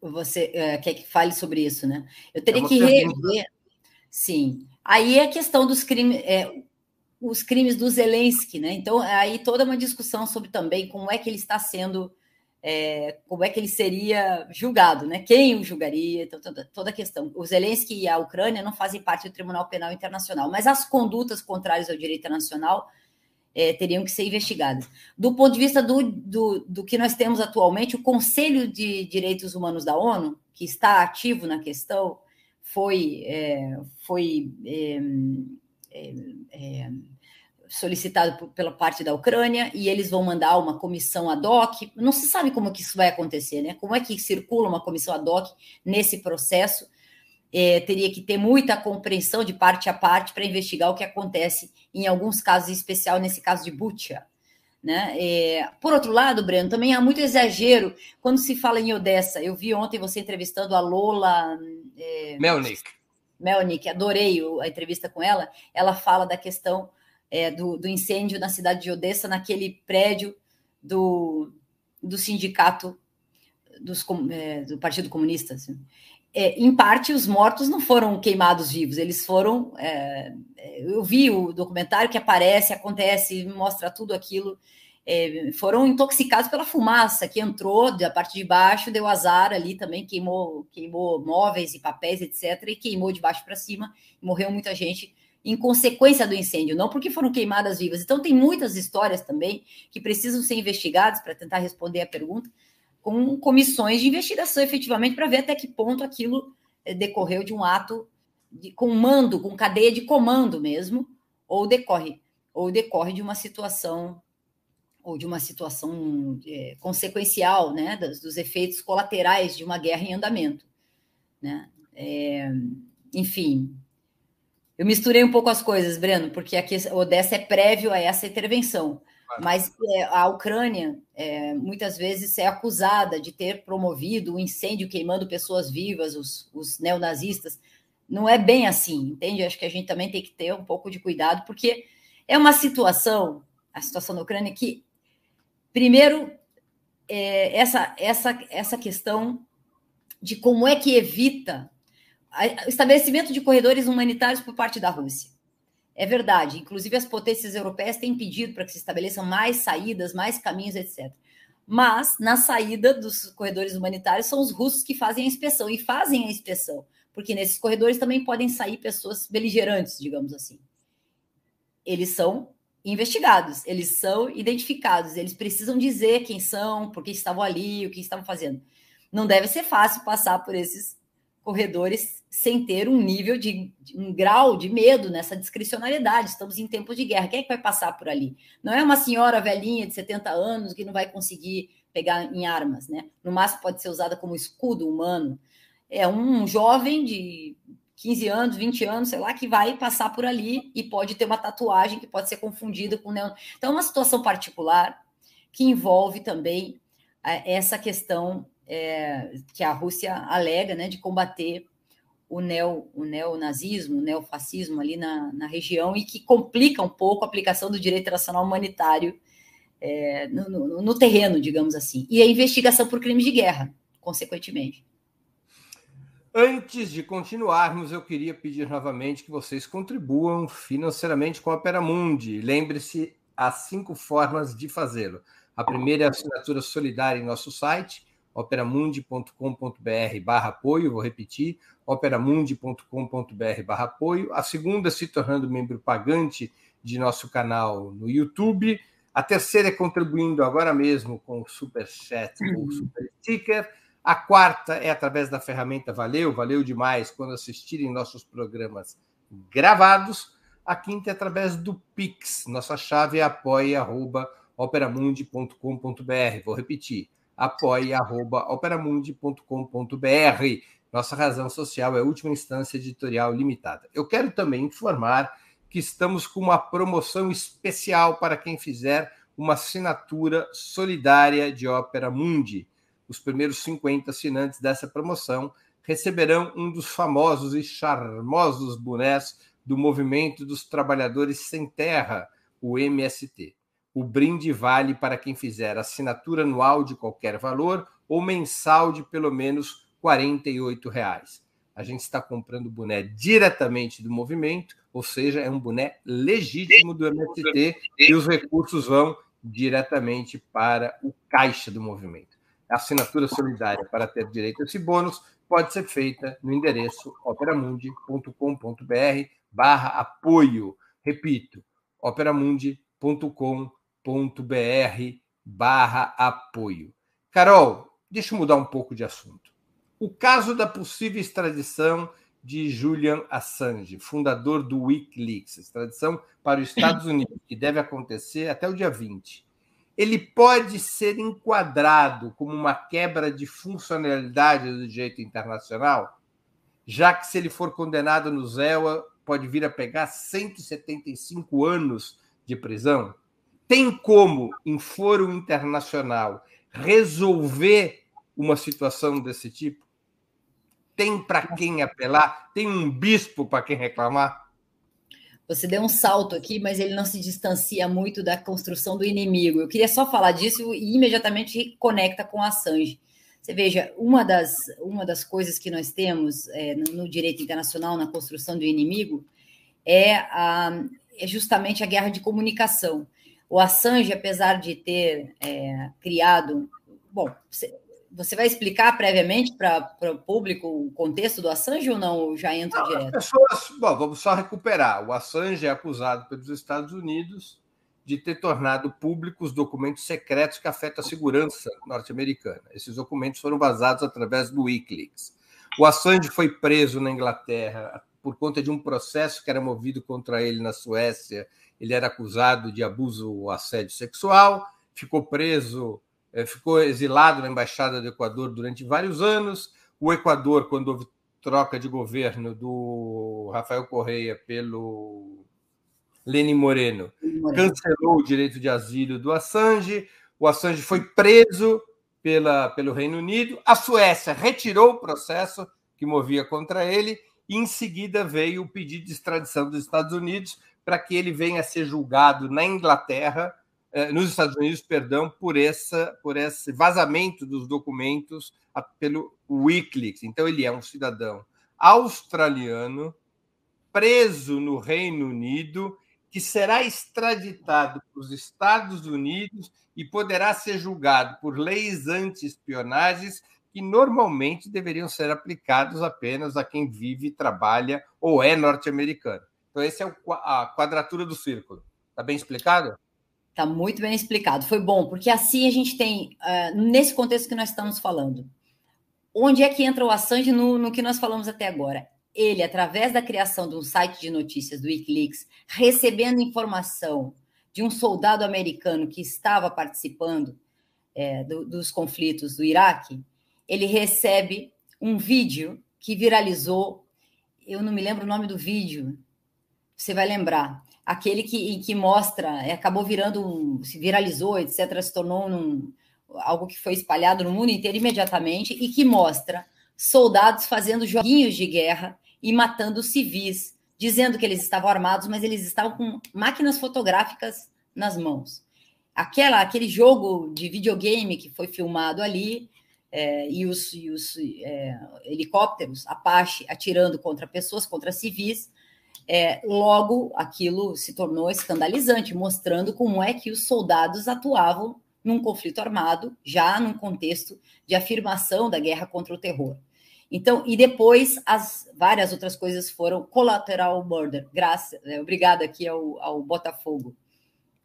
Você é, quer que fale sobre isso, né? Eu teria é que rever. Sim. Aí é a questão dos crimes, é, os crimes do Zelensky, né? Então, aí toda uma discussão sobre também como é que ele está sendo, é, como é que ele seria julgado, né? Quem o julgaria, então, toda, toda a questão. O Zelensky e a Ucrânia não fazem parte do Tribunal Penal Internacional, mas as condutas contrárias ao direito internacional é, teriam que ser investigadas. Do ponto de vista do, do, do que nós temos atualmente, o Conselho de Direitos Humanos da ONU, que está ativo na questão, foi, é, foi é, é, é, solicitado por, pela parte da Ucrânia e eles vão mandar uma comissão ad hoc. Não se sabe como que isso vai acontecer, né? Como é que circula uma comissão ad hoc nesse processo? É, teria que ter muita compreensão de parte a parte para investigar o que acontece em alguns casos, em especial nesse caso de Butia. Né? É, por outro lado, Breno, também há muito exagero quando se fala em Odessa. Eu vi ontem você entrevistando a Lola é, Melnik. Melnik, adorei a entrevista com ela. Ela fala da questão é, do, do, incêndio na cidade de Odessa, naquele prédio do, do sindicato dos, é, do Partido Comunista. Assim. É, em parte, os mortos não foram queimados vivos, eles foram. É, é, eu vi o documentário que aparece, acontece, mostra tudo aquilo. É, foram intoxicados pela fumaça que entrou da parte de baixo, deu azar ali também, queimou, queimou móveis e papéis, etc., e queimou de baixo para cima, morreu muita gente em consequência do incêndio, não porque foram queimadas vivas. Então, tem muitas histórias também que precisam ser investigadas para tentar responder a pergunta com comissões de investigação efetivamente para ver até que ponto aquilo eh, decorreu de um ato de comando, com cadeia de comando mesmo, ou decorre, ou decorre de uma situação ou de uma situação é, consequencial, né, dos, dos, efeitos colaterais de uma guerra em andamento, né? É, enfim, eu misturei um pouco as coisas, Breno, porque aqui Odessa é prévio a essa intervenção. Mas é, a Ucrânia é, muitas vezes é acusada de ter promovido o um incêndio queimando pessoas vivas, os, os neonazistas. Não é bem assim, entende? Acho que a gente também tem que ter um pouco de cuidado, porque é uma situação, a situação da Ucrânia, que, primeiro, é, essa, essa, essa questão de como é que evita estabelecimento de corredores humanitários por parte da Rússia. É verdade. Inclusive, as potências europeias têm pedido para que se estabeleçam mais saídas, mais caminhos, etc. Mas, na saída dos corredores humanitários, são os russos que fazem a inspeção e fazem a inspeção, porque nesses corredores também podem sair pessoas beligerantes, digamos assim. Eles são investigados, eles são identificados, eles precisam dizer quem são, por que estavam ali, o que estavam fazendo. Não deve ser fácil passar por esses corredores sem ter um nível de, um grau de medo nessa discricionariedade. Estamos em tempos de guerra. Quem é que vai passar por ali? Não é uma senhora velhinha de 70 anos que não vai conseguir pegar em armas, né? No máximo pode ser usada como escudo humano. É um jovem de 15 anos, 20 anos, sei lá, que vai passar por ali e pode ter uma tatuagem que pode ser confundida com neon. Então, é uma situação particular que envolve também é, essa questão é, que a Rússia alega, né, de combater o, neo, o neonazismo, o neofascismo ali na, na região e que complica um pouco a aplicação do direito internacional humanitário é, no, no, no terreno, digamos assim, e a investigação por crimes de guerra, consequentemente. Antes de continuarmos, eu queria pedir novamente que vocês contribuam financeiramente com a Peramundi. Lembre-se, há cinco formas de fazê-lo. A primeira é a assinatura solidária em nosso site, operamundi.com.br barra apoio, vou repetir, operamundi.com.br barra apoio. A segunda, se tornando membro pagante de nosso canal no YouTube. A terceira é contribuindo agora mesmo com o Super Chat ou. Super Sticker. A quarta é através da ferramenta Valeu, valeu demais quando assistirem nossos programas gravados. a quinta é através do Pix. Nossa chave é apoia.operamundi.com.br. Vou repetir, apoia.operamundi.com.br. Nossa razão social é última instância editorial limitada. Eu quero também informar que estamos com uma promoção especial para quem fizer uma assinatura solidária de Opera Mundi. Os primeiros 50 assinantes dessa promoção receberão um dos famosos e charmosos bonés do Movimento dos Trabalhadores Sem Terra, o MST. O brinde vale para quem fizer assinatura anual de qualquer valor ou mensal de pelo menos 48 reais. A gente está comprando boné diretamente do movimento, ou seja, é um boné legítimo do MST e os recursos vão diretamente para o caixa do movimento. A assinatura solidária para ter direito a esse bônus pode ser feita no endereço operamundi.com.br barra apoio. Repito, operamundi.com.br barra apoio. Carol, deixa eu mudar um pouco de assunto. O caso da possível extradição de Julian Assange, fundador do Wikileaks, extradição para os Estados Unidos, que deve acontecer até o dia 20 ele pode ser enquadrado como uma quebra de funcionalidade do direito internacional, já que se ele for condenado no ZEUA, pode vir a pegar 175 anos de prisão? Tem como, em foro internacional, resolver uma situação desse tipo? Tem para quem apelar? Tem um bispo para quem reclamar? Você deu um salto aqui, mas ele não se distancia muito da construção do inimigo. Eu queria só falar disso e imediatamente conecta com a Assange. Você veja, uma das, uma das coisas que nós temos é, no, no, direito internacional, na construção do inimigo, é, a, é justamente a guerra de comunicação. O Assange, apesar de ter é, criado. Bom, você vai explicar previamente para o público o contexto do Assange ou não? Já entra direto? Pessoas, bom, vamos só recuperar. O Assange é acusado pelos Estados Unidos de ter tornado públicos documentos secretos que afetam a segurança norte-americana. Esses documentos foram vazados através do Wikileaks. O Assange foi preso na Inglaterra por conta de um processo que era movido contra ele na Suécia. Ele era acusado de abuso ou assédio sexual, ficou preso é, ficou exilado na Embaixada do Equador durante vários anos. O Equador, quando houve troca de governo do Rafael Correia pelo Lenin Moreno, cancelou o direito de asilo do Assange. O Assange foi preso pela, pelo Reino Unido. A Suécia retirou o processo que movia contra ele. E em seguida veio o pedido de extradição dos Estados Unidos para que ele venha a ser julgado na Inglaterra eh, nos Estados Unidos, perdão, por, essa, por esse vazamento dos documentos pelo Wikileaks. Então, ele é um cidadão australiano preso no Reino Unido que será extraditado para os Estados Unidos e poderá ser julgado por leis anti-espionagens que normalmente deveriam ser aplicados apenas a quem vive, trabalha ou é norte-americano. Então, essa é a quadratura do círculo. Está bem explicado? Está muito bem explicado. Foi bom, porque assim a gente tem, uh, nesse contexto que nós estamos falando, onde é que entra o Assange no, no que nós falamos até agora? Ele, através da criação de um site de notícias do Wikileaks, recebendo informação de um soldado americano que estava participando é, do, dos conflitos do Iraque, ele recebe um vídeo que viralizou. Eu não me lembro o nome do vídeo, você vai lembrar aquele que, que mostra, é, acabou virando um, se viralizou, etc., se tornou algo que foi espalhado no mundo inteiro imediatamente e que mostra soldados fazendo joguinhos de guerra e matando civis, dizendo que eles estavam armados, mas eles estavam com máquinas fotográficas nas mãos. Aquela, aquele jogo de videogame que foi filmado ali é, e os, e os é, helicópteros Apache atirando contra pessoas, contra civis, é, logo, aquilo se tornou escandalizante, mostrando como é que os soldados atuavam num conflito armado, já num contexto de afirmação da guerra contra o terror. Então, e depois as várias outras coisas foram collateral murder. Graças, é, obrigado aqui ao, ao Botafogo,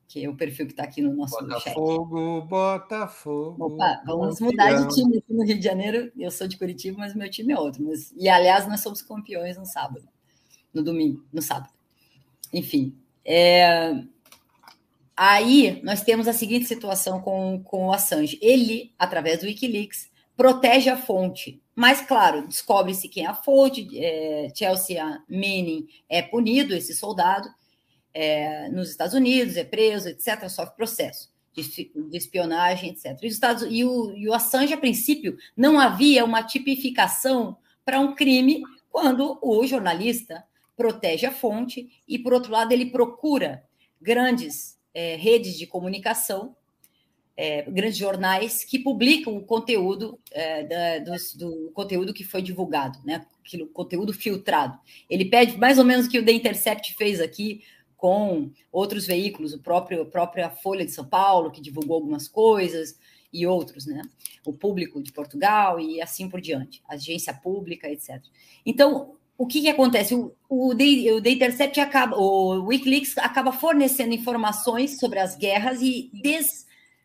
que é o perfil que está aqui no nosso Botafogo, chat. Botafogo, Botafogo. Opa, vamos mudar de time aqui no Rio de Janeiro. Eu sou de Curitiba, mas meu time é outro. Mas, e aliás, nós somos campeões no sábado no domingo, no sábado. enfim. É... Aí nós temos a seguinte situação com, com o Assange. Ele, através do Wikileaks, protege a fonte. Mas, claro, descobre-se quem é a fonte. É, Chelsea Manning é punido, esse soldado, é, nos Estados Unidos, é preso, etc., sofre processo de, de espionagem, etc. E, Estados, e, o, e o Assange, a princípio, não havia uma tipificação para um crime quando o jornalista protege a fonte e, por outro lado, ele procura grandes é, redes de comunicação, é, grandes jornais que publicam o conteúdo é, da, do, do, conteúdo que foi divulgado, né? Aquilo, conteúdo filtrado. Ele pede mais ou menos o que o The Intercept fez aqui com outros veículos, o próprio a própria Folha de São Paulo, que divulgou algumas coisas, e outros, né? O público de Portugal e assim por diante, agência pública, etc. Então, o que, que acontece? O, o, o acaba, o Wikileaks acaba fornecendo informações sobre as guerras e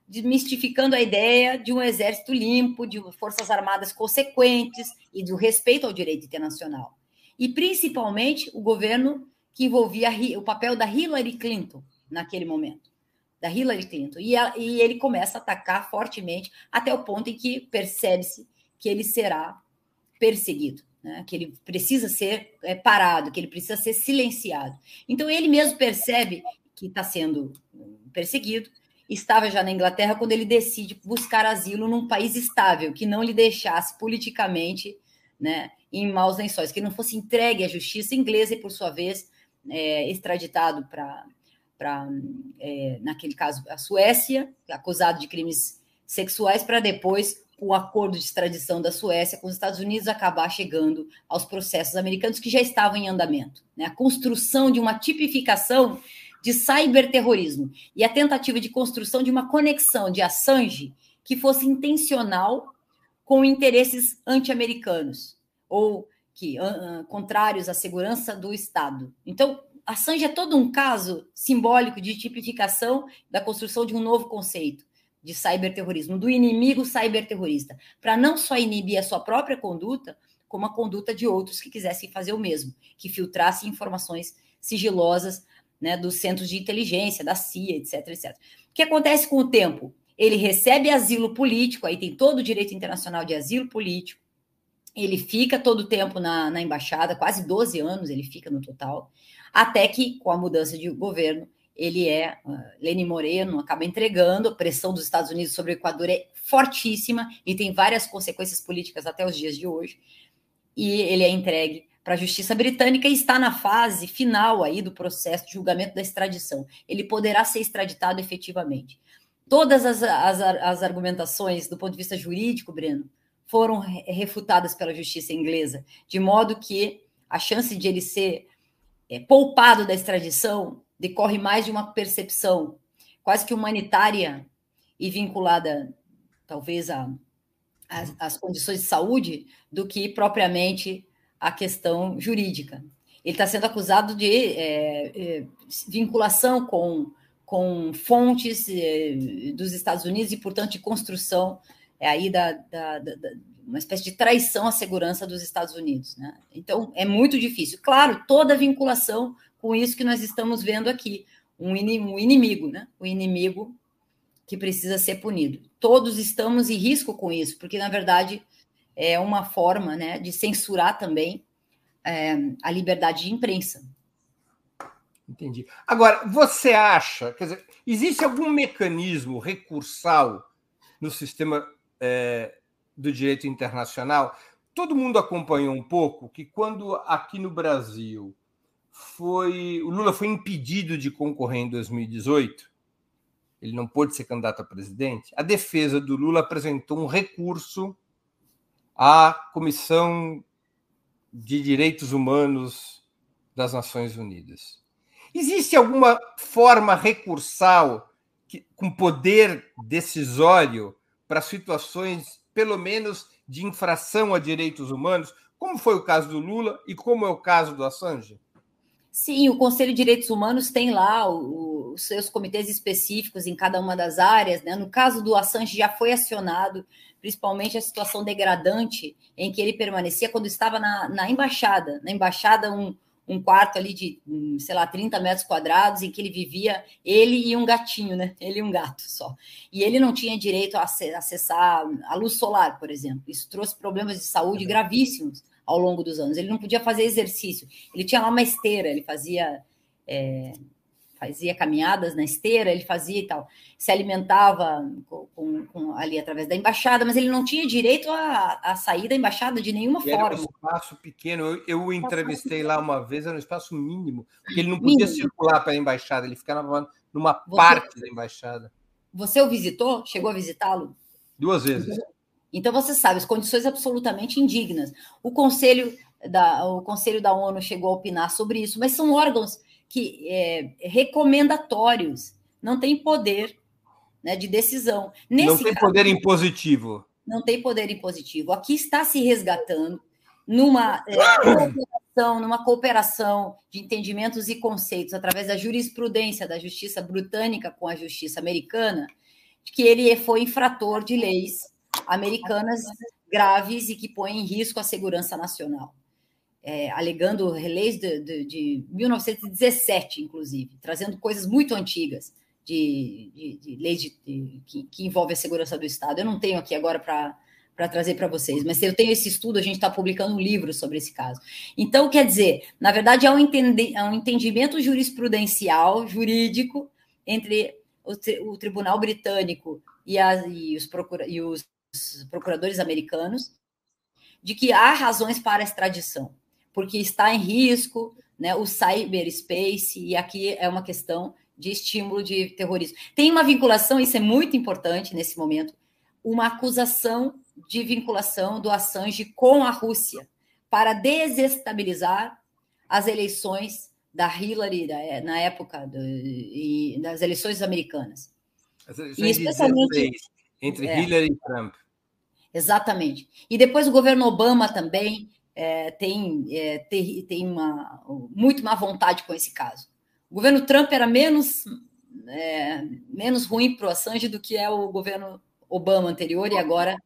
desmistificando a ideia de um exército limpo, de forças armadas consequentes e do respeito ao direito internacional. E principalmente o governo que envolvia o papel da Hillary Clinton naquele momento. Da Hillary Clinton. E, a, e ele começa a atacar fortemente até o ponto em que percebe-se que ele será perseguido. Né, que ele precisa ser é, parado, que ele precisa ser silenciado. Então, ele mesmo percebe que está sendo perseguido, estava já na Inglaterra quando ele decide buscar asilo num país estável, que não lhe deixasse politicamente né, em maus lençóis, que não fosse entregue à justiça inglesa e, por sua vez, é, extraditado para, é, naquele caso, a Suécia, acusado de crimes sexuais, para depois o acordo de extradição da Suécia com os Estados Unidos acabar chegando aos processos americanos que já estavam em andamento. Né? A construção de uma tipificação de cyberterrorismo e a tentativa de construção de uma conexão de Assange que fosse intencional com interesses anti-americanos ou que uh, contrários à segurança do Estado. Então, Assange é todo um caso simbólico de tipificação da construção de um novo conceito de cyberterrorismo, do inimigo cyberterrorista, para não só inibir a sua própria conduta, como a conduta de outros que quisessem fazer o mesmo, que filtrassem informações sigilosas né, dos centros de inteligência, da CIA, etc, etc. O que acontece com o tempo? Ele recebe asilo político, aí tem todo o direito internacional de asilo político, ele fica todo o tempo na, na embaixada, quase 12 anos ele fica no total, até que, com a mudança de governo, ele é, uh, Lenin Moreno acaba entregando, a pressão dos Estados Unidos sobre o Equador é fortíssima e tem várias consequências políticas até os dias de hoje, e ele é entregue para a justiça britânica e está na fase final aí do processo de julgamento da extradição. Ele poderá ser extraditado efetivamente. Todas as, as, as argumentações do ponto de vista jurídico, Breno, foram refutadas pela justiça inglesa, de modo que a chance de ele ser é, poupado da extradição decorre mais de uma percepção quase que humanitária e vinculada, talvez, às condições de saúde, do que propriamente a questão jurídica. Ele está sendo acusado de é, é, vinculação com, com fontes é, dos Estados Unidos e, portanto, de construção é aí da, da, da, uma espécie de traição à segurança dos Estados Unidos. Né? Então, é muito difícil. Claro, toda vinculação com isso que nós estamos vendo aqui, um, inimigo, né? o inimigo que precisa ser punido. Todos estamos em risco com isso, porque, na verdade, é uma forma né, de censurar também é, a liberdade de imprensa. Entendi. Agora, você acha, quer dizer, existe algum mecanismo recursal no sistema é, do direito internacional, todo mundo acompanhou um pouco que quando aqui no Brasil foi o Lula foi impedido de concorrer em 2018, ele não pôde ser candidato a presidente, a defesa do Lula apresentou um recurso à Comissão de Direitos Humanos das Nações Unidas. Existe alguma forma recursal que, com poder decisório para situações, pelo menos, de infração a direitos humanos, como foi o caso do Lula e como é o caso do Assange? Sim, o Conselho de Direitos Humanos tem lá os seus comitês específicos em cada uma das áreas. Né? No caso do Assange, já foi acionado, principalmente a situação degradante em que ele permanecia quando estava na, na embaixada. Na embaixada, um, um quarto ali de, sei lá, 30 metros quadrados, em que ele vivia, ele e um gatinho, né? Ele e um gato só. E ele não tinha direito a acessar a luz solar, por exemplo. Isso trouxe problemas de saúde gravíssimos ao longo dos anos. Ele não podia fazer exercício. Ele tinha lá uma esteira, ele fazia. É, fazia caminhadas na esteira, ele fazia e tal, se alimentava com, com, com, ali através da embaixada, mas ele não tinha direito a, a sair da embaixada de nenhuma e forma. Era um espaço pequeno. Eu, eu o entrevistei lá uma vez, era um espaço mínimo, porque ele não podia mínimo. circular para a embaixada, ele ficava numa você, parte da embaixada. Você o visitou? Chegou a visitá-lo? Duas vezes. Então você sabe, as condições absolutamente indignas. O conselho da, o conselho da ONU chegou a opinar sobre isso, mas são órgãos que é, recomendatórios, não tem poder né, de decisão. Nesse não tem caso, poder impositivo. Não tem poder impositivo. Aqui está se resgatando numa é, cooperação, numa cooperação de entendimentos e conceitos através da jurisprudência da justiça britânica com a justiça americana, que ele foi infrator de leis americanas graves e que põem em risco a segurança nacional é, alegando leis de, de, de, 1917, inclusive, trazendo coisas muito antigas de, de, leis que, que envolvem a segurança do Estado. Eu não tenho aqui agora para para trazer para vocês, mas eu tenho esse estudo, a gente está publicando um livro sobre esse caso. Então, quer dizer, na verdade, há um, um entendimento jurisprudencial, jurídico, entre o, o Tribunal Britânico e, e, os procura, e os procuradores americanos de que há razões para a extradição porque está em risco né, o cyberspace, e aqui é uma questão de estímulo de terrorismo. Tem uma vinculação, isso é muito importante nesse momento, uma acusação de vinculação do Assange com a Rússia para desestabilizar as eleições da Hillary da, na época do, e, das eleições americanas. As eleições e especialmente entre é, Hillary e Trump. Exatamente. E depois o governo Obama também é, tem, é, tem, tem uma, muito má vontade com esse caso. O governo Trump era menos, é, menos ruim para o Assange do que é o governo Obama anterior e agora.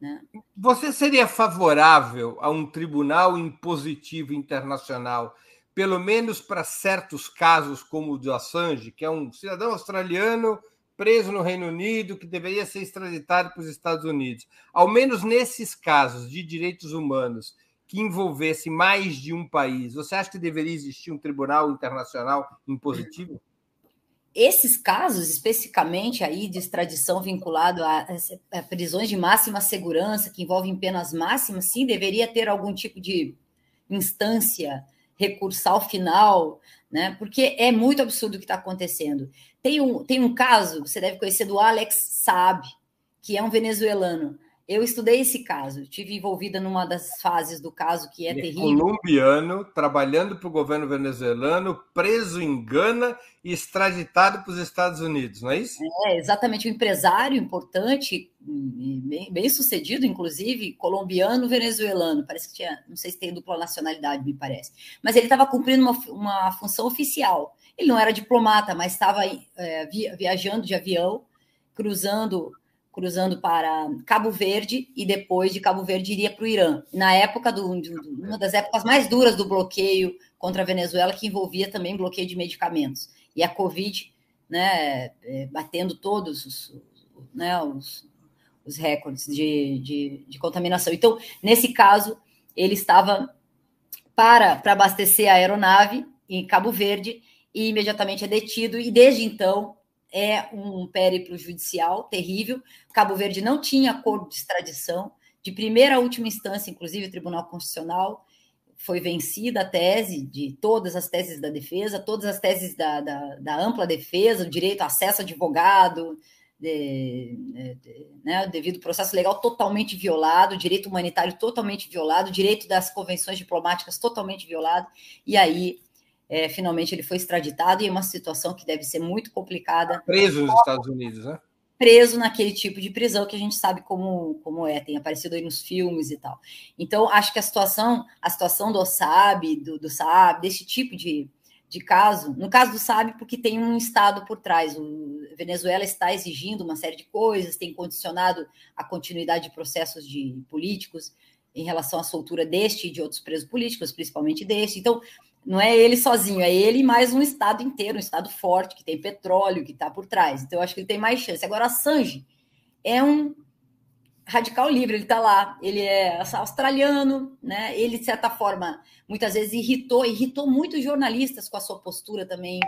Né? Você seria favorável a um tribunal impositivo internacional, pelo menos para certos casos como o do Assange, que é um cidadão australiano preso no Reino Unido que deveria ser extraditado para os Estados Unidos? Ao menos nesses casos de direitos humanos, que envolvesse mais de um país, você acha que deveria existir um tribunal internacional impositivo? Esses casos, especificamente aí de extradição vinculado a, a prisões de máxima segurança, que envolvem penas máximas, sim, deveria ter algum tipo de instância recursal final, né? Porque é muito absurdo o que está acontecendo. Tem um, tem um caso, você deve conhecer, do Alex Saab, que é um venezuelano. Eu estudei esse caso, tive envolvida numa das fases do caso que é Ele terrível. É colombiano, trabalhando para o governo venezuelano, preso em Gana e extraditado para os Estados Unidos, não é isso? É, exatamente, um empresário importante, bem, bem sucedido, inclusive, colombiano, venezuelano. Parece que tinha, não sei se tem dupla nacionalidade, me parece. Mas ele estava cumprindo uma, uma função oficial. Ele não era diplomata, mas estava é, viajando de avião, cruzando cruzando para Cabo Verde e depois de Cabo Verde iria para o Irã. Na época do, uma das épocas mais duras do bloqueio contra a Venezuela, que envolvia também bloqueio de medicamentos. E a Covid, né, é, batendo todos os, né, os, os recordes de, de, de, contaminação. Então, nesse caso, ele estava para, para abastecer a aeronave em Cabo Verde e imediatamente é detido, e desde então é um périplo judicial terrível. Cabo Verde não tinha acordo de extradição. De primeira a última instância, inclusive o Tribunal Constitucional, foi vencida a tese de todas as teses da defesa, todas as teses da, da, da ampla defesa, o direito a acesso a advogado, de, de, né, devido processo legal totalmente violado, direito humanitário totalmente violado, direito das convenções diplomáticas totalmente violado, e aí é, finalmente ele foi extraditado em uma situação que deve ser muito complicada. Preso nos Estados Unidos, né? Preso naquele tipo de prisão que a gente sabe como, como é, tem aparecido aí nos filmes e tal. Então, acho que a situação, a situação do SAB, do, do SAB, desse tipo de, de caso, no caso do SAB, porque tem um Estado por trás. O Venezuela está exigindo uma série de coisas, tem condicionado a continuidade de processos de políticos em relação à soltura deste e de outros presos políticos, principalmente deste. Então, não é ele sozinho, é ele mais um Estado inteiro, um Estado forte, que tem petróleo, que está por trás. Então, eu acho que ele tem mais chance. Agora, Assange é um radical livre, ele está lá, ele é australiano, né? Ele, de certa forma, muitas vezes irritou, irritou muitos jornalistas com a sua postura também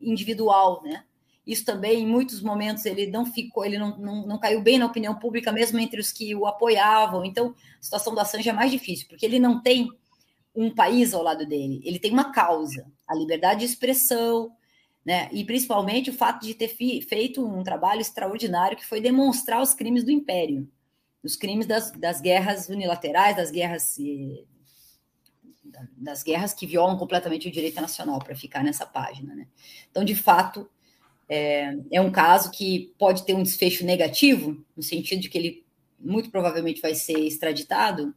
individual, né? Isso também, em muitos momentos, ele não ficou, ele não, não, não caiu bem na opinião pública, mesmo entre os que o apoiavam. Então, a situação do Assange é mais difícil, porque ele não tem um país ao lado dele, ele tem uma causa, a liberdade de expressão, né? E principalmente o fato de ter feito um trabalho extraordinário que foi demonstrar os crimes do império, os crimes das, das guerras unilaterais, das guerras eh, das guerras que violam completamente o direito nacional, para ficar nessa página. Né? Então, de fato, é, é um caso que pode ter um desfecho negativo, no sentido de que ele muito provavelmente vai ser extraditado,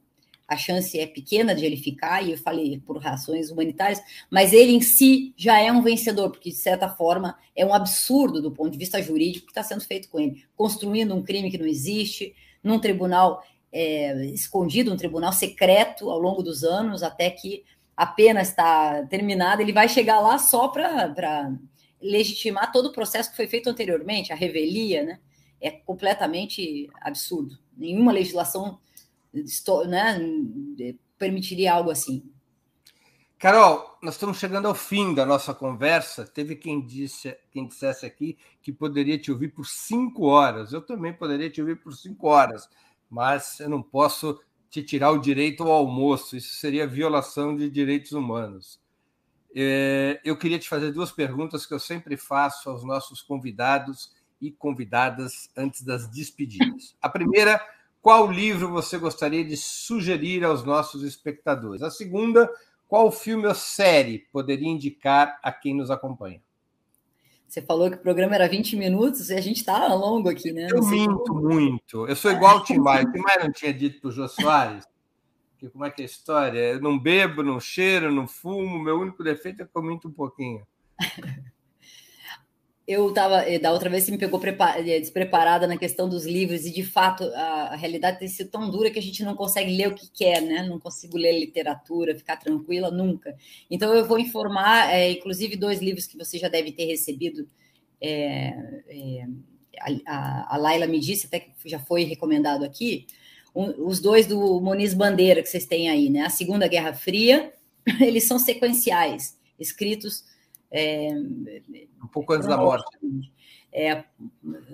a chance é pequena de ele ficar, e eu falei por razões humanitárias, mas ele em si já é um vencedor, porque de certa forma é um absurdo do ponto de vista jurídico que está sendo feito com ele, construindo um crime que não existe, num tribunal é, escondido, um tribunal secreto ao longo dos anos, até que a pena está terminada, ele vai chegar lá só para legitimar todo o processo que foi feito anteriormente, a revelia, né? É completamente absurdo. Nenhuma legislação né, permitiria algo assim. Carol, nós estamos chegando ao fim da nossa conversa. Teve quem disse, quem dissesse aqui que poderia te ouvir por cinco horas. Eu também poderia te ouvir por cinco horas, mas eu não posso te tirar o direito ao almoço. Isso seria violação de direitos humanos. É, eu queria te fazer duas perguntas que eu sempre faço aos nossos convidados e convidadas antes das despedidas. A primeira qual livro você gostaria de sugerir aos nossos espectadores? A segunda, qual filme ou série poderia indicar a quem nos acompanha? Você falou que o programa era 20 minutos e a gente está longo aqui, né? Eu minto muito. Eu sou igual ao Tim Maia. O Tim Maia não tinha dito para o Jô Soares que como é que é a história? Eu não bebo, não cheiro, não fumo. Meu único defeito é que eu minto um pouquinho. eu estava, eh, da outra vez você me pegou eh, despreparada na questão dos livros, e de fato a, realidade tem sido tão dura que a gente não consegue ler o que quer, né? Não consigo ler literatura, ficar tranquila nunca. Então eu vou informar, é, inclusive, dois livros que você já deve ter recebido. É, é, a, a Laila me disse, até que já foi recomendado aqui, um, os dois do Moniz Bandeira que vocês têm aí, né? A Segunda Guerra Fria, eles são sequenciais, escritos é, um pouco antes da morte. É,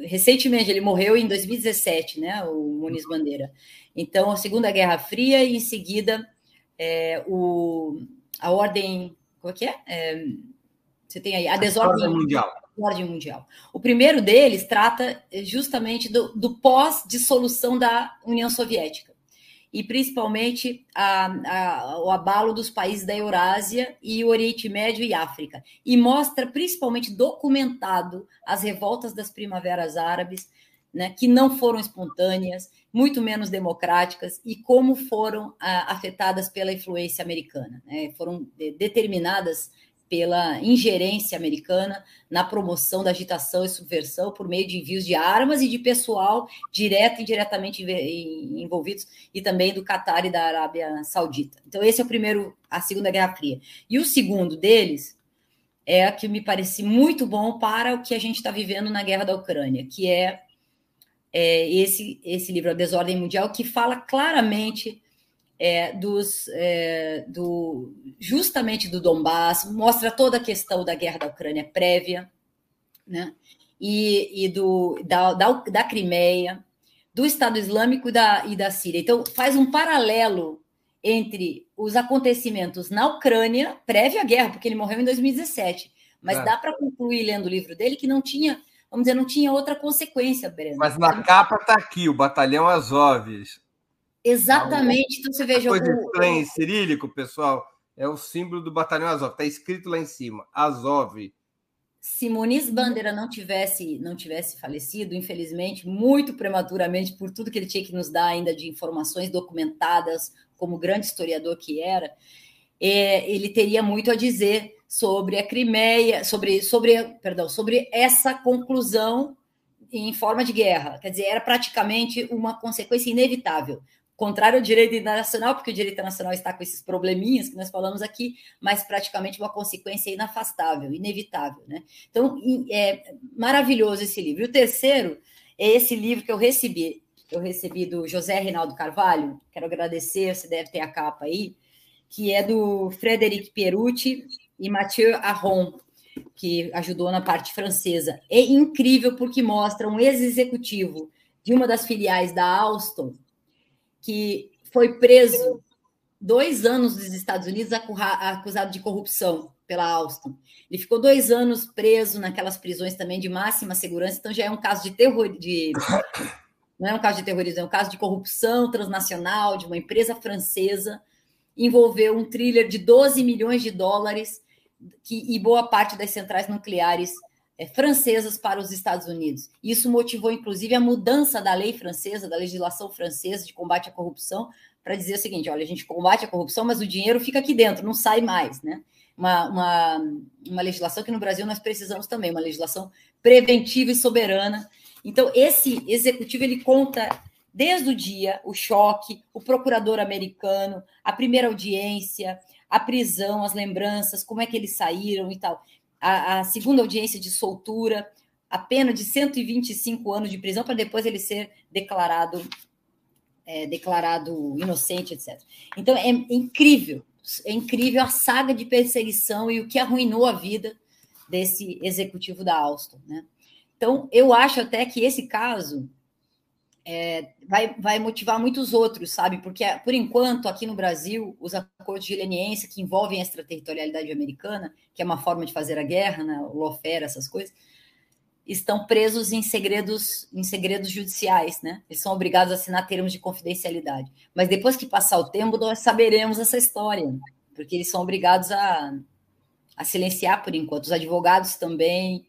recentemente, ele morreu em 2017, né, o Muniz Bandeira. Então, a Segunda Guerra Fria e, em seguida, é, o, a Ordem... Como é que é? é você tem aí a desordem mundial. Ordem mundial. O primeiro deles trata justamente do, do pós-dissolução da União Soviética e principalmente a, a, o abalo dos países da Eurásia e o Oriente Médio e África. E mostra principalmente documentado as revoltas das primaveras árabes, né, que não foram espontâneas, muito menos democráticas, e como foram a, afetadas pela influência americana. Né, foram de, determinadas pela ingerência americana na promoção da agitação e subversão por meio de envios de armas e de pessoal direto e indiretamente envolvidos, e também do Catar e da Arábia Saudita. Então, esse é o primeiro, a Segunda Guerra Fria. E o segundo deles é que me parece muito bom para o que a gente está vivendo na guerra da Ucrânia, que é, é esse, esse livro, A Desordem Mundial, que fala claramente é, dos, é, do, justamente do Donbass, mostra toda a questão da guerra da Ucrânia prévia, né? e, e do, da, da, da Crimeia, do Estado Islâmico e da, e da Síria. Então, faz um paralelo entre os acontecimentos na Ucrânia, prévia à guerra, porque ele morreu em 2017, mas é. dá para concluir lendo o livro dele que não tinha, vamos dizer, não tinha outra consequência, Breno. Mas na capa está aqui, o Batalhão Azov, Exatamente. Então você veja. Coisa o... estranha em cirílico, pessoal, é o símbolo do batalhão Azov. Está escrito lá em cima, Azov. Se Muniz Bandeira não tivesse não tivesse falecido, infelizmente, muito prematuramente, por tudo que ele tinha que nos dar ainda de informações documentadas, como grande historiador que era, é, ele teria muito a dizer sobre a Crimeia, sobre, sobre, perdão, sobre essa conclusão em forma de guerra. Quer dizer, era praticamente uma consequência inevitável contrário ao direito internacional, porque o direito internacional está com esses probleminhas que nós falamos aqui, mas praticamente uma consequência inafastável, inevitável. Né? Então, é maravilhoso esse livro. E o terceiro é esse livro que eu recebi, eu recebi do José Reinaldo Carvalho, quero agradecer, você deve ter a capa aí, que é do Frederic Pierucci e Mathieu Aron, que ajudou na parte francesa. É incrível porque mostra um ex-executivo de uma das filiais da Alstom, que foi preso dois anos nos Estados Unidos acusado de corrupção pela Alstom. Ele ficou dois anos preso naquelas prisões também de máxima segurança, então já é um caso de terror, de não é um caso de terrorismo, é um caso de corrupção transnacional de uma empresa francesa envolveu um thriller de 12 milhões de dólares que, e boa parte das centrais nucleares francesas para os Estados Unidos. Isso motivou, inclusive, a mudança da lei francesa, da legislação francesa de combate à corrupção, para dizer o seguinte: olha, a gente combate a corrupção, mas o dinheiro fica aqui dentro, não sai mais, né? Uma, uma, uma legislação que no Brasil nós precisamos também, uma legislação preventiva e soberana. Então, esse executivo ele conta desde o dia, o choque, o procurador americano, a primeira audiência, a prisão, as lembranças, como é que eles saíram e tal a, a segunda audiência de soltura, a pena de 125 anos de prisão para depois ele ser declarado é, declarado inocente, etc. Então é incrível, é incrível a saga de perseguição e o que arruinou a vida desse executivo da Alstom, né? Então eu acho até que esse caso é, vai, vai motivar muitos outros, sabe? Porque, por enquanto, aqui no Brasil, os acordos de leniência que envolvem a extraterritorialidade americana, que é uma forma de fazer a guerra, né? o lawfare, essas coisas, estão presos em segredos, em segredos judiciais, né? Eles são obrigados a assinar termos de confidencialidade. Mas depois que passar o tempo, nós saberemos essa história, porque eles são obrigados a, a silenciar por enquanto. Os advogados também,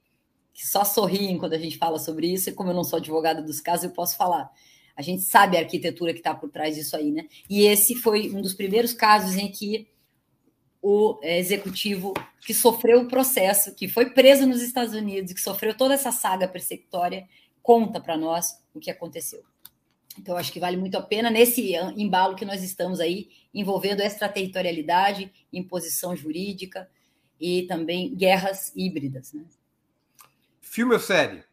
que só sorriem quando a gente fala sobre isso, e como eu não sou advogada dos casos, eu posso falar. A gente sabe a arquitetura que está por trás disso aí, né? E esse foi um dos primeiros casos em que o executivo que sofreu o processo, que foi preso nos Estados Unidos, que sofreu toda essa saga persecutória, conta para nós o que aconteceu. Então, acho que vale muito a pena nesse embalo que nós estamos aí, envolvendo extraterritorialidade, imposição jurídica e também guerras híbridas. Né? Filme ou série?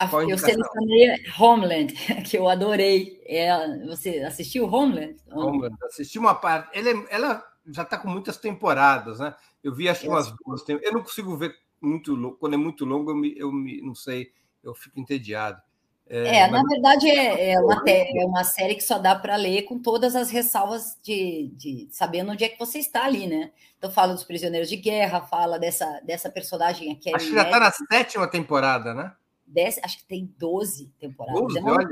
A, eu selecionei Homeland, que eu adorei. É, você assistiu Homeland? Homeland, assisti uma parte. Ela, é, ela já está com muitas temporadas, né? Eu vi acho que umas duas. Eu não consigo ver muito quando é muito longo, eu, me, eu me, não sei, eu fico entediado. É, é na verdade é, é, uma, é uma série que só dá para ler com todas as ressalvas de, de sabendo onde é que você está ali, né? Então fala dos prisioneiros de guerra, fala dessa, dessa personagem aqui. Acho que já está na sétima temporada, né? Dez, acho que tem 12 temporadas. 12, é olha,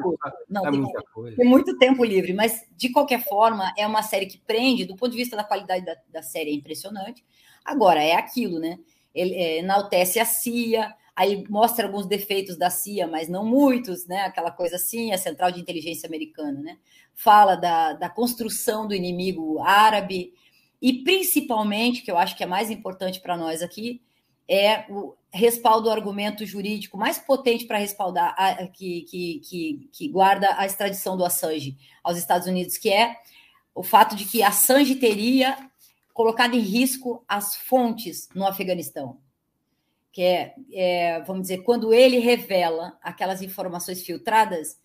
Não, tem, tem, muito tempo livre, mas de qualquer forma é uma série que prende, do ponto de vista da qualidade da, da série, é impressionante. Agora, é aquilo, né? Ele é, enaltece a CIA, aí mostra alguns defeitos da CIA, mas não muitos, né? Aquela coisa assim, a Central de Inteligência Americana, né? Fala da, da construção do inimigo árabe e principalmente, que eu acho que é mais importante para nós aqui, é o respaldo do argumento jurídico mais potente para respaldar a, que, que, que, que guarda a extradição do Assange aos Estados Unidos, que é o fato de que Assange teria colocado em risco as fontes no Afeganistão que é, é, vamos dizer, quando ele revela aquelas informações filtradas,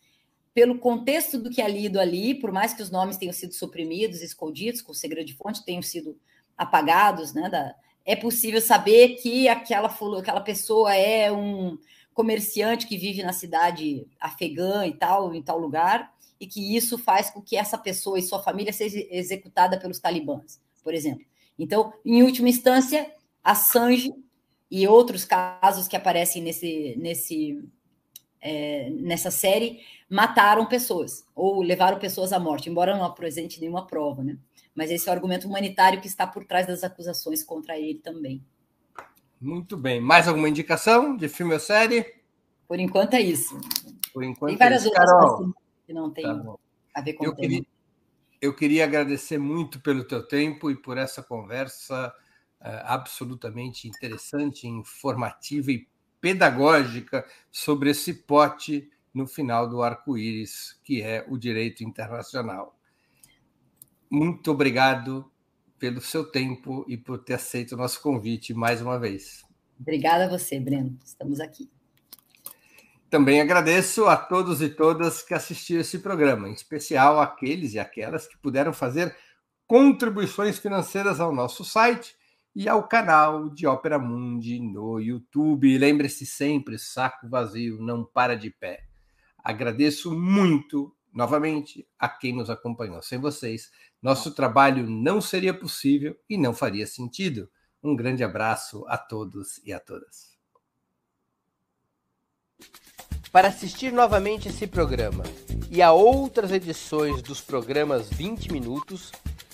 pelo contexto do que é lido ali, por mais que os nomes tenham sido suprimidos, escondidos, com segredo de fonte, tenham sido apagados, né, da, é possível saber que aquela, aquela pessoa é um comerciante que vive na cidade afegã e tal, em tal lugar, e que isso faz com que essa pessoa e sua família seja executada pelos talibãs, por exemplo. Então, em última instância, Assange e outros casos que aparecem nesse, nesse, é, nessa série mataram pessoas ou levaram pessoas à morte, embora não apresente nenhuma prova, né? Mas esse é o argumento humanitário que está por trás das acusações contra ele também. Muito bem. Mais alguma indicação de filme ou série? Por enquanto é isso. Por enquanto tem várias é outras Carol, que não tem tá a ver com eu o queria, eu queria agradecer muito pelo teu tempo e por essa conversa absolutamente interessante, informativa e pedagógica sobre esse pote no final do arco-íris, que é o direito internacional. Muito obrigado pelo seu tempo e por ter aceito o nosso convite mais uma vez. Obrigada a você, Breno. Estamos aqui. Também agradeço a todos e todas que assistiram esse programa, em especial aqueles e aquelas que puderam fazer contribuições financeiras ao nosso site e ao canal de Ópera Mundi no YouTube. Lembre-se sempre, saco vazio não para de pé. Agradeço muito, novamente, a quem nos acompanhou. Sem vocês, nosso trabalho não seria possível e não faria sentido. Um grande abraço a todos e a todas. Para assistir novamente esse programa e a outras edições dos programas 20 Minutos,